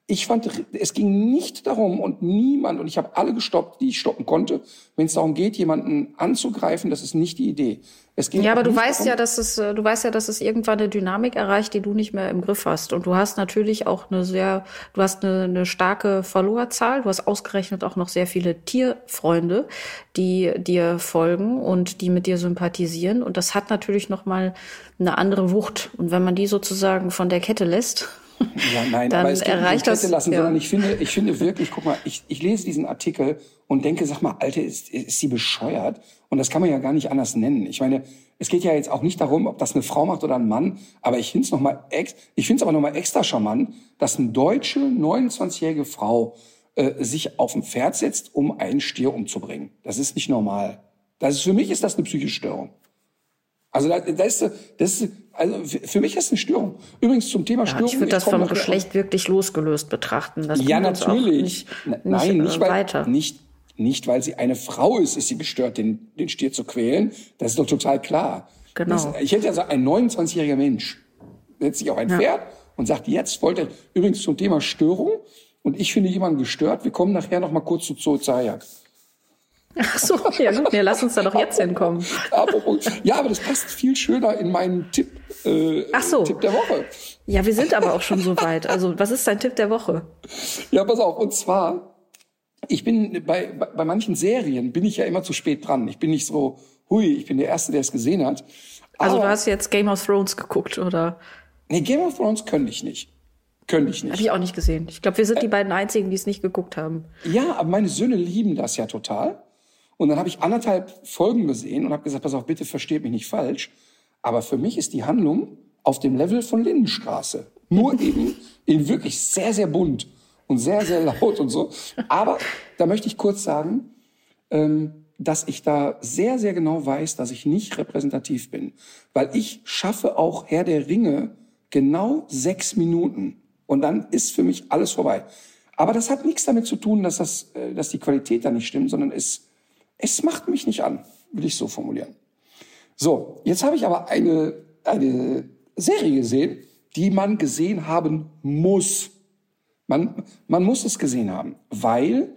Ich fand, es ging nicht darum und niemand, und ich habe alle gestoppt, die ich stoppen konnte, wenn es darum geht, jemanden anzugreifen, das ist nicht die Idee. Es ging Ja, aber du weißt darum, ja, dass es, äh, du weißt ja, dass es irgendwann eine Dynamik erreicht, die du nicht mehr im Griff hast. Und du hast natürlich auch eine sehr, du hast eine, eine starke Followerzahl. Du hast ausgerechnet auch noch sehr viele Tierfreunde, die dir folgen und die mit dir sympathisieren. Und das hat natürlich noch mal eine andere Wucht. Und wenn man die sozusagen von der Kette lässt, Ja, nein, dann aber es erreicht das- lassen, ja. sondern ich finde, ich finde wirklich, guck mal, ich, ich lese diesen Artikel und denke, sag mal, Alte, ist, ist sie bescheuert? Und das kann man ja gar nicht anders nennen. Ich meine, es geht ja jetzt auch nicht darum, ob das eine Frau macht oder ein Mann, aber ich finde es noch mal ex, ich finde es aber noch mal extra charmant, dass eine deutsche 29-jährige Frau äh, sich auf ein Pferd setzt, um einen Stier umzubringen. Das ist nicht normal. Das ist, für mich ist das eine psychische Störung. Also da, da ist, das ist, also für mich ist das eine Störung. Übrigens zum Thema ja, Störung. ich würde das vom Geschlecht wirklich losgelöst betrachten. Das Ja, natürlich. Nicht, nicht, Nein, nicht weil, weiter. nicht, nicht weil sie eine Frau ist, ist sie gestört, den, den Stier zu quälen. Das ist doch total klar. Genau. Das, ich hätte ja gesagt, ein 29-jähriger Mensch setzt sich auf ein Pferd und sagt, jetzt wollte übrigens zum Thema Störung. Und ich finde jemanden gestört. Wir kommen nachher noch mal kurz zu Zoe Zayak. Ach so, ja gut, nee, lass uns da doch jetzt hinkommen. Ja, aber das passt viel schöner in meinen Tipp, äh, Ach so. Tipp der Woche. Ja, wir sind aber auch schon so weit. Also, was ist dein Tipp der Woche? Ja, pass auf. Und zwar, ich bin bei, bei, bei manchen Serien bin ich ja immer zu spät dran. Ich bin nicht so, hui, ich bin der Erste, der es gesehen hat. Also, Aber, du hast jetzt Game of Thrones geguckt, oder? nee, Game of Thrones könnte ich nicht. Könnte ich Habe nicht. ich auch nicht gesehen. Ich glaube, wir sind die beiden einzigen, die es nicht geguckt haben. Ja, aber meine Söhne lieben das ja total. Und dann habe ich anderthalb Folgen gesehen und habe gesagt, pass auf, bitte versteht mich nicht falsch. Aber für mich ist die Handlung auf dem Level von Lindenstraße. Nur eben in wirklich sehr, sehr bunt und sehr, sehr laut und so. Aber da möchte ich kurz sagen, ähm, dass ich da sehr, sehr genau weiß, dass ich nicht repräsentativ bin. Weil ich schaffe auch Herr der Ringe genau sechs Minuten. Und dann ist für mich alles vorbei. Aber das hat nichts damit zu tun, dass, das, äh, dass die Qualität da nicht stimmt, sondern es, es macht mich nicht an, will ich so formulieren. So, jetzt habe ich aber eine, eine Serie gesehen, die man gesehen haben muss. Man, man muss es gesehen haben, weil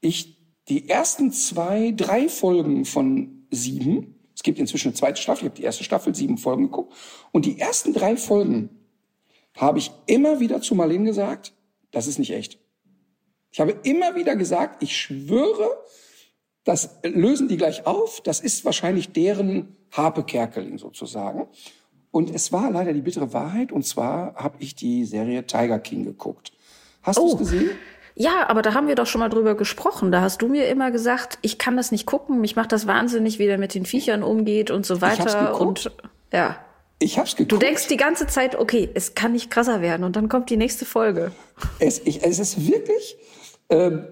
ich die ersten zwei, drei Folgen von sieben, es gibt inzwischen eine zweite Staffel, ich habe die erste Staffel, sieben Folgen geguckt, und die ersten drei Folgen habe ich immer wieder zu Marlene gesagt, das ist nicht echt. Ich habe immer wieder gesagt, ich schwöre, das lösen die gleich auf, das ist wahrscheinlich deren Harpe Kerkeling sozusagen. Und es war leider die bittere Wahrheit, und zwar habe ich die Serie Tiger King geguckt. Hast du Oh. es gesehen? Ja, aber da haben wir doch schon mal drüber gesprochen. Da hast du mir immer gesagt, ich kann das nicht gucken. Mich macht das wahnsinnig, wie der mit den Viechern umgeht und so hab's weiter. geguckt. Und ja, Ich hab's geguckt. Du denkst die ganze Zeit, okay, es kann nicht krasser werden und dann kommt die nächste Folge. Es, ich, es ist wirklich, ähm,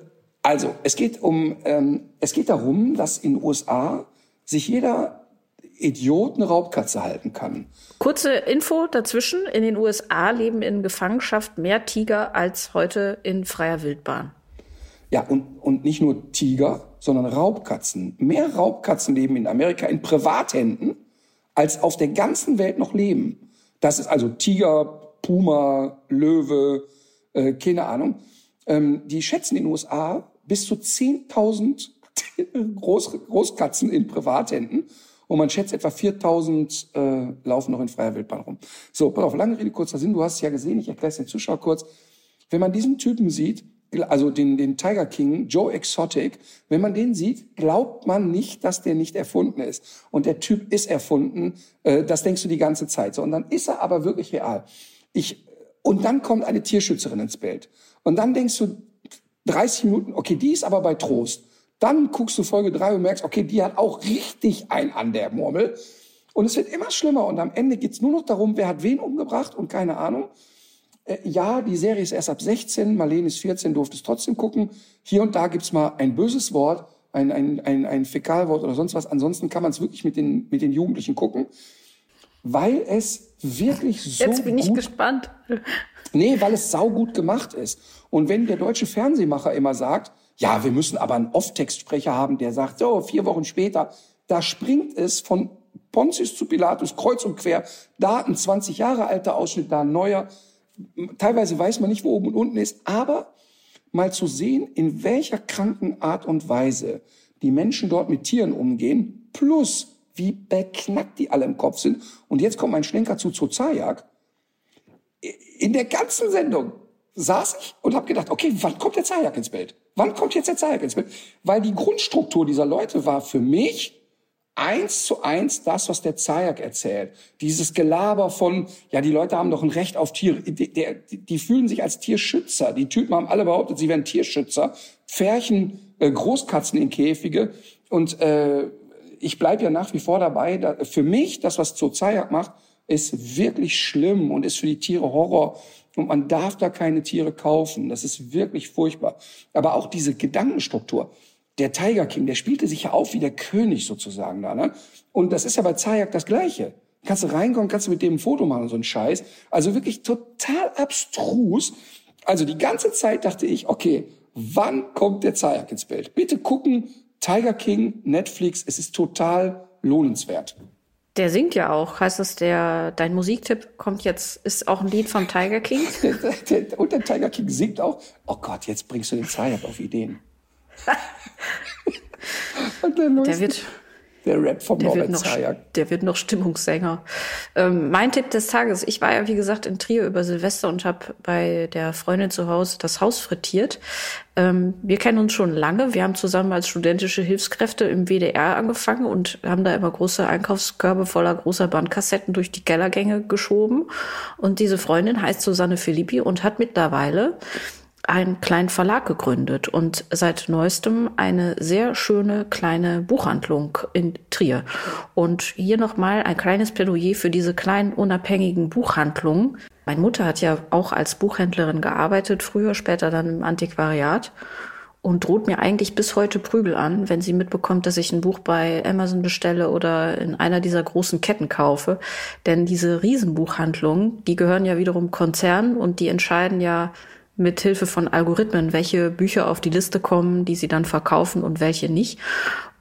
also es geht um, ähm, es geht darum, dass in den USA sich jeder Idiot eine Raubkatze halten kann. Kurze Info dazwischen. In den USA leben in Gefangenschaft mehr Tiger als heute in freier Wildbahn. Ja, und, und nicht nur Tiger, sondern Raubkatzen. Mehr Raubkatzen leben in Amerika in Privathänden, als auf der ganzen Welt noch leben. Das ist also Tiger, Puma, Löwe, äh, keine Ahnung. Ähm, die schätzen in den USA bis zu 10.000 Groß, Großkatzen in Privathänden. Und man schätzt etwa 4000 äh, laufen noch in freier Wildbahn rum. So, pass auf, lange Rede, kurzer Sinn. Du hast es ja gesehen, ich erkläre es den Zuschauer kurz. Wenn man diesen Typen sieht, also den, den Tiger King, Joe Exotic, wenn man den sieht, glaubt man nicht, dass der nicht erfunden ist. Und der Typ ist erfunden, äh, das denkst du die ganze Zeit. So, und dann ist er aber wirklich real. Ich, und dann kommt eine Tierschützerin ins Bild. Und dann denkst du 30 Minuten, okay, die ist aber bei Trost. Dann guckst du Folge 3 und merkst, okay, die hat auch richtig ein an der Murmel. Und es wird immer schlimmer. Und am Ende geht's nur noch darum, wer hat wen umgebracht und keine Ahnung. Äh, ja, die Serie ist erst ab 16, Marlene ist 14, durfte es trotzdem gucken. Hier und da gibt's mal ein böses Wort, ein, ein, ein, ein Fäkalwort oder sonst was. Ansonsten kann man es wirklich mit den, mit den Jugendlichen gucken, weil es wirklich so Jetzt bin ich gut gespannt. Nee, weil es saugut gemacht ist. Und wenn der deutsche Fernsehmacher immer sagt, ja, wir müssen aber einen Off-Text-Sprecher haben, der sagt, so, vier Wochen später, da springt es von Pontius zu Pilatus, kreuz und quer, da ein 20 Jahre alter Ausschnitt, da ein neuer. Teilweise weiß man nicht, wo oben und unten ist, aber mal zu sehen, in welcher kranken Art und Weise die Menschen dort mit Tieren umgehen, plus wie beknackt die alle im Kopf sind. Und jetzt kommt mein Schlenker zu Zozajak. In der ganzen Sendung saß ich und habe gedacht, okay, wann kommt der Zajak ins Bild? Wann kommt jetzt der Zajak ins Bild? Weil die Grundstruktur dieser Leute war für mich eins zu eins das, was der Zajak erzählt. Dieses Gelaber von, ja, die Leute haben doch ein Recht auf Tiere. Die, der, die fühlen sich als Tierschützer. Die Typen haben alle behauptet, sie wären Tierschützer. Pferchen, äh, Großkatzen in Käfige. Und äh, ich bleib ja nach wie vor dabei. Da, für mich, das, was Zajak macht, ist wirklich schlimm und ist für die Tiere Horror. Und man darf da keine Tiere kaufen. Das ist wirklich furchtbar. Aber auch diese Gedankenstruktur. Der Tiger King, der spielte sich ja auf wie der König sozusagen da. Ne? Und das ist ja bei Zayak das Gleiche. Kannst du reinkommen, kannst du mit dem ein Foto machen, so ein Scheiß. Also wirklich total abstrus. Also die ganze Zeit dachte ich, okay, wann kommt der Zayak ins Bild? Bitte gucken, Tiger King, Netflix, es ist total lohnenswert. Der singt ja auch. Heißt das, der, dein Musiktipp kommt jetzt, ist auch ein Lied vom Tiger King? Und der Tiger King singt auch. Oh Gott, jetzt bringst du den Zayak auf Ideen. Und der, der wird, der Rap vom der Norbert wird noch, Zayak. Der wird noch Stimmungssänger. Ähm, mein Tipp des Tages. Ich war ja, wie gesagt, in Trier über Silvester und habe bei der Freundin zu Hause das Haus frittiert. Ähm, wir kennen uns schon lange. Wir haben zusammen als studentische Hilfskräfte im WDR angefangen und haben da immer große Einkaufskörbe voller großer Bandkassetten durch die Kellergänge geschoben. Und diese Freundin heißt Susanne Philippi und hat mittlerweile einen kleinen Verlag gegründet und seit neuestem eine sehr schöne kleine Buchhandlung in Trier. Und hier nochmal ein kleines Plädoyer für diese kleinen unabhängigen Buchhandlungen. Meine Mutter hat ja auch als Buchhändlerin gearbeitet, früher, später dann im Antiquariat und droht mir eigentlich bis heute Prügel an, wenn sie mitbekommt, dass ich ein Buch bei Amazon bestelle oder in einer dieser großen Ketten kaufe. Denn diese Riesenbuchhandlungen, die gehören ja wiederum Konzernen und die entscheiden ja, mit Hilfe von Algorithmen, welche Bücher auf die Liste kommen, die sie dann verkaufen und welche nicht.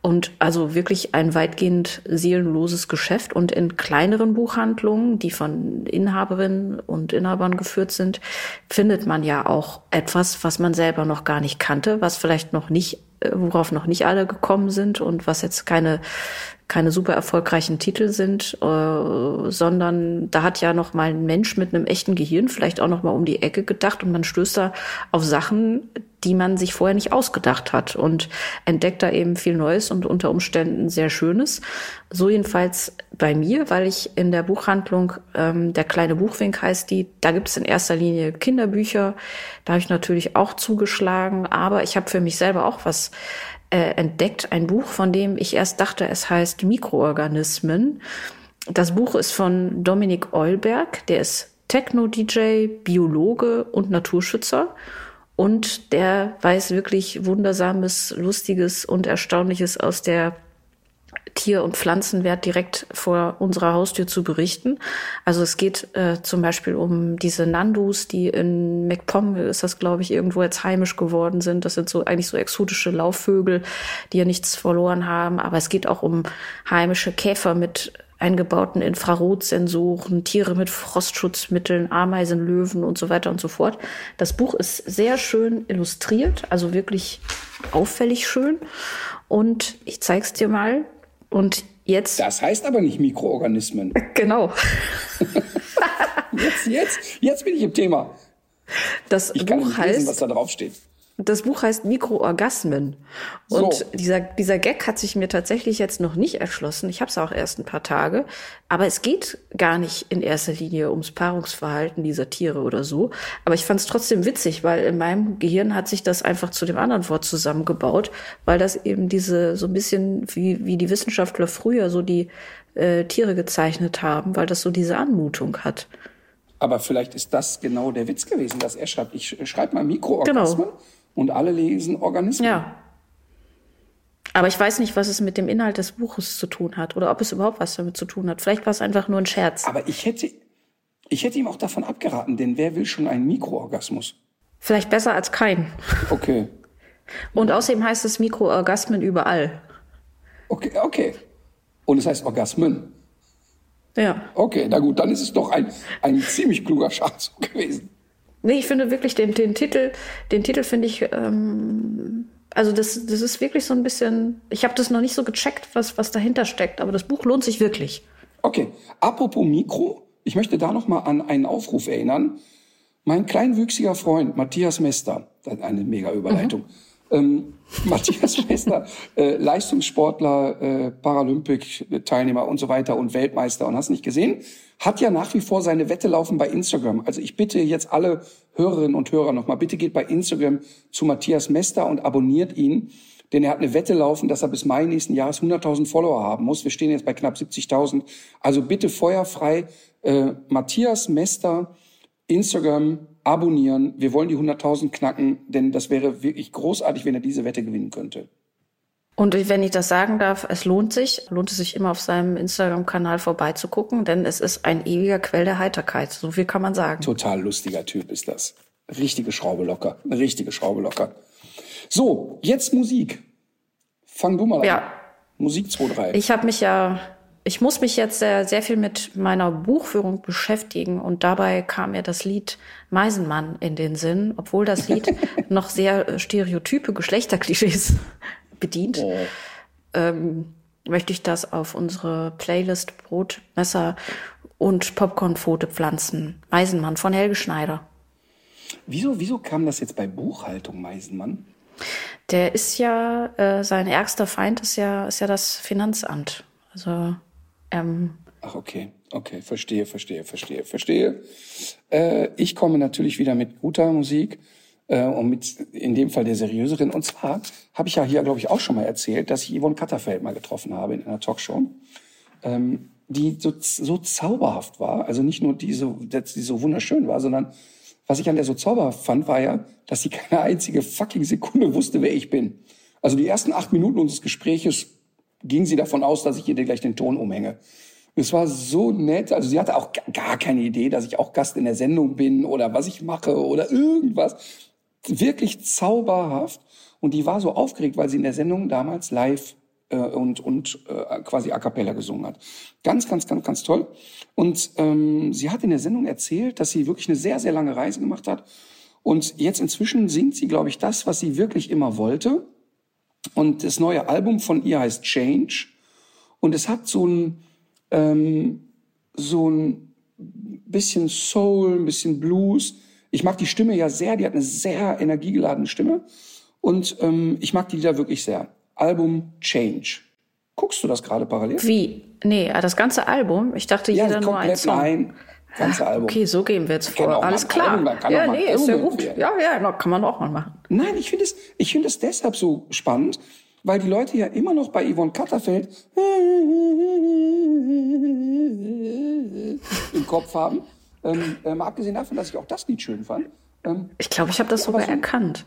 Und also wirklich ein weitgehend seelenloses Geschäft. Und in kleineren Buchhandlungen, die von Inhaberinnen und Inhabern geführt sind, findet man ja auch etwas, was man selber noch gar nicht kannte, was vielleicht noch nicht, äh, worauf noch nicht alle gekommen sind und was jetzt keine keine super erfolgreichen Titel sind, äh, sondern da hat ja noch mal ein Mensch mit einem echten Gehirn vielleicht auch noch mal um die Ecke gedacht und man stößt da auf Sachen, die man sich vorher nicht ausgedacht hat und entdeckt da eben viel Neues und unter Umständen sehr Schönes. So jedenfalls bei mir, weil ich in der Buchhandlung, ähm, der kleine Buchwink heißt die, da gibt es in erster Linie Kinderbücher. Da habe ich natürlich auch zugeschlagen, aber ich habe für mich selber auch was äh, entdeckt, ein Buch, von dem ich erst dachte, es heißt Mikroorganismen. das Buch ist von Dominik Eulberg, der ist Techno-DJ, Biologe und Naturschützer. Und der weiß wirklich Wundersames, Lustiges und Erstaunliches aus der Tier- und Pflanzenwert direkt vor unserer Haustür zu berichten. Also es geht äh, zum Beispiel um diese Nandus, die in MacPom ist das, glaube ich, irgendwo jetzt heimisch geworden sind. Das sind so eigentlich so exotische Laufvögel, die ja nichts verloren haben. Aber es geht auch um heimische Käfer mit eingebauten Infrarotsensoren, Tiere mit Frostschutzmitteln, Ameisen, Löwen und so weiter und so fort. Das Buch ist sehr schön illustriert, also wirklich auffällig schön. Und ich zeig's dir mal. Und jetzt. Das heißt aber nicht Mikroorganismen. Genau. jetzt, jetzt, jetzt bin ich im Thema. Das ich kann Buch nicht heißt. lesen, was da drauf steht. Das Buch heißt Mikroorgasmen. Und So. dieser, dieser Gag hat sich mir tatsächlich jetzt noch nicht erschlossen. Ich habe es auch erst ein paar Tage. Aber es geht gar nicht in erster Linie ums Paarungsverhalten dieser Tiere oder so. Aber ich fand es trotzdem witzig, weil in meinem Gehirn hat sich das einfach zu dem anderen Wort zusammengebaut, weil das eben diese so ein bisschen wie, wie die Wissenschaftler früher so die äh, Tiere gezeichnet haben, weil das so diese Anmutung hat. Aber vielleicht ist das genau der Witz gewesen, dass er schreibt. Ich schreibe mal Mikroorganismen und alle lesen Organismen. Ja. Aber ich weiß nicht, was es mit dem Inhalt des Buches zu tun hat oder ob es überhaupt was damit zu tun hat. Vielleicht war es einfach nur ein Scherz. Aber ich hätte, ich hätte ihm auch davon abgeraten, denn wer will schon einen Mikroorgasmus? Vielleicht besser als kein. Okay. Und außerdem heißt es Mikroorgasmen überall. Okay, okay. Und es heißt Orgasmen. Ja. Okay, na gut, dann ist es doch ein, ein ziemlich kluger Schachzug gewesen. Nee, ich finde wirklich den, den Titel, den Titel finde ich, ähm, also das, das ist wirklich so ein bisschen, ich habe das noch nicht so gecheckt, was, was dahinter steckt, aber das Buch lohnt sich wirklich. Okay, apropos Mikro, ich möchte da noch mal an einen Aufruf erinnern. Mein kleinwüchsiger Freund Matthias Mester, eine mega Überleitung. Ähm, Matthias Mester, äh, Leistungssportler, äh, Paralympic-Teilnehmer und so weiter und Weltmeister und hast nicht gesehen, hat ja nach wie vor seine Wette laufen bei Instagram. Also ich bitte jetzt alle Hörerinnen und Hörer nochmal, bitte geht bei Instagram zu Matthias Mester und abonniert ihn, denn er hat eine Wette laufen, dass er bis Mai nächsten Jahres 100.000 Follower haben muss. Wir stehen jetzt bei knapp 70.000. Also bitte feuerfrei äh, Matthias Mester Instagram abonnieren. Wir wollen die 100.000 knacken, denn das wäre wirklich großartig, wenn er diese Wette gewinnen könnte. Und wenn ich das sagen darf, es lohnt sich, lohnt es sich immer auf seinem Instagram-Kanal vorbeizugucken, denn es ist ein ewiger Quell der Heiterkeit. So viel kann man sagen. Total lustiger Typ ist das. Richtige Schraube locker. Eine richtige Schraube locker. So, jetzt Musik. Fang du mal an. Ja. Musik 2, 3. Ich habe mich ja, ich muss mich jetzt sehr, sehr viel mit meiner Buchführung beschäftigen und dabei kam mir das Lied Meisenmann in den Sinn, obwohl das Lied noch sehr stereotype Geschlechterklischees bedient. Ähm, möchte ich das auf unsere Playlist Brot, Messer und Popcornpfote pflanzen. Meisenmann von Helge Schneider. Wieso, wieso kam das jetzt bei Buchhaltung, Meisenmann? Der ist ja, äh, sein ärgster Feind ist ja, ist ja das Finanzamt. Also, ähm, Ach, okay. Okay, verstehe, verstehe, verstehe, verstehe. Äh, ich komme natürlich wieder mit guter Musik äh, und mit in dem Fall der seriöseren. Und zwar habe ich ja hier, glaube ich, auch schon mal erzählt, dass ich Yvonne Katterfeld mal getroffen habe in einer Talkshow, ähm, die so, so zauberhaft war. Also nicht nur die so, wunderschön war, sondern was ich an der so zauberhaft fand, war ja, dass sie keine einzige fucking Sekunde wusste, wer ich bin. Also die ersten acht Minuten unseres Gespräches ging sie davon aus, dass ich ihr gleich den Ton umhänge. Es war so nett. Also sie hatte auch ga- gar keine Idee, dass ich auch Gast in der Sendung bin oder was ich mache oder irgendwas. Wirklich zauberhaft. Und die war so aufgeregt, weil sie in der Sendung damals live äh, und, und äh, quasi a cappella gesungen hat. Ganz, ganz, ganz, ganz toll. Und ähm, sie hat in der Sendung erzählt, dass sie wirklich eine sehr, sehr lange Reise gemacht hat. Und jetzt inzwischen singt sie, glaube ich, das, was sie wirklich immer wollte. Und das neue Album von ihr heißt Change. Und es hat so ein, ähm, so ein bisschen Soul, ein bisschen Blues. Ich mag die Stimme ja sehr, die hat eine sehr energiegeladene Stimme. Und ähm, ich mag die Lieder wirklich sehr. Album Change. Guckst du das gerade parallel? wie? Nee, ah, das ganze Album? Ich dachte, jeder nur ein komplett Song. nein. Ganze Ah, Album. Okay, so gehen wir jetzt vor. Alles klar. Album, man kann ja, nee, ist ja gut. Ja, ja, kann man auch mal machen. Nein, ich finde es, ich finde es deshalb so spannend, weil die Leute ja immer noch bei Yvonne Katterfeld im Kopf haben. Ähm, ähm, abgesehen davon, dass ich auch das Lied schön fand. Ähm, Ich glaube, ich habe das sogar so- erkannt.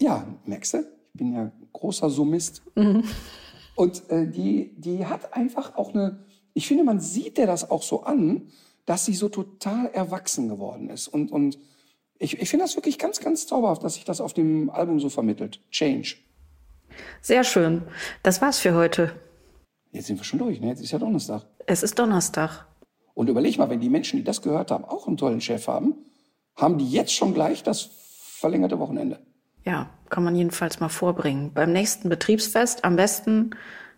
Ja, merkst du? Ich bin ja großer Summist. Und äh, die, die hat einfach auch eine, ich finde, man sieht der das auch so an, dass sie so total erwachsen geworden ist. Und, und ich, ich finde das wirklich ganz, ganz zauberhaft, dass sich das auf dem Album so vermittelt. Change. Sehr schön. Das war's für heute. Jetzt sind wir schon durch, ne? Jetzt ist ja Donnerstag. Es ist Donnerstag. Und überleg mal, wenn die Menschen, die das gehört haben, auch einen tollen Chef haben, haben die jetzt schon gleich das verlängerte Wochenende. Ja, kann man jedenfalls mal vorbringen. Beim nächsten Betriebsfest am besten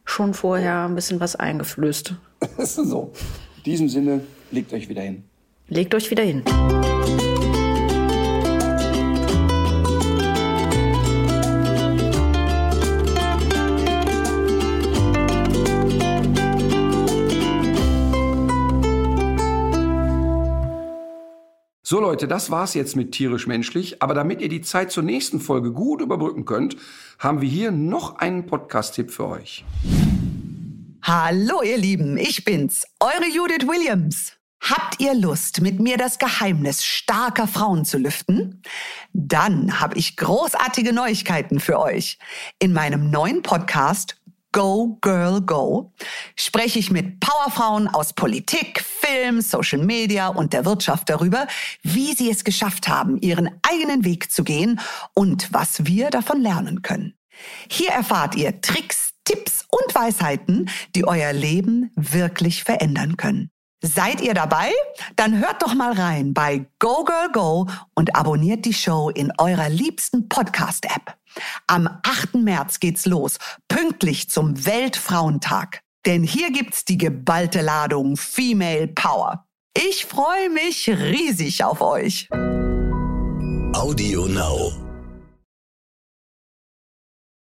schon vorher ein bisschen was eingeflößt. So. In diesem Sinne, legt euch wieder hin. Legt euch wieder hin. So Leute, das war's jetzt mit tierisch menschlich. Aber damit ihr die Zeit zur nächsten Folge gut überbrücken könnt, haben wir hier noch einen Podcast-Tipp für euch. Hallo ihr Lieben, ich bin's, eure Judith Williams. Habt ihr Lust, mit mir das Geheimnis starker Frauen zu lüften? Dann habe ich großartige Neuigkeiten für euch. In meinem neuen Podcast Go Girl Go spreche ich mit Powerfrauen aus Politik, Film, Social Media und der Wirtschaft darüber, wie sie es geschafft haben, ihren eigenen Weg zu gehen und was wir davon lernen können. Hier erfahrt ihr Tricks, Tipps und Weisheiten, die euer Leben wirklich verändern können. Seid ihr dabei? Dann hört doch mal rein bei Go Girl Go und abonniert die Show in eurer liebsten Podcast-App. Am 8. März geht's los, pünktlich zum Weltfrauentag. Denn hier gibt's die geballte Ladung Female Power. Ich freue mich riesig auf euch. Audio Now.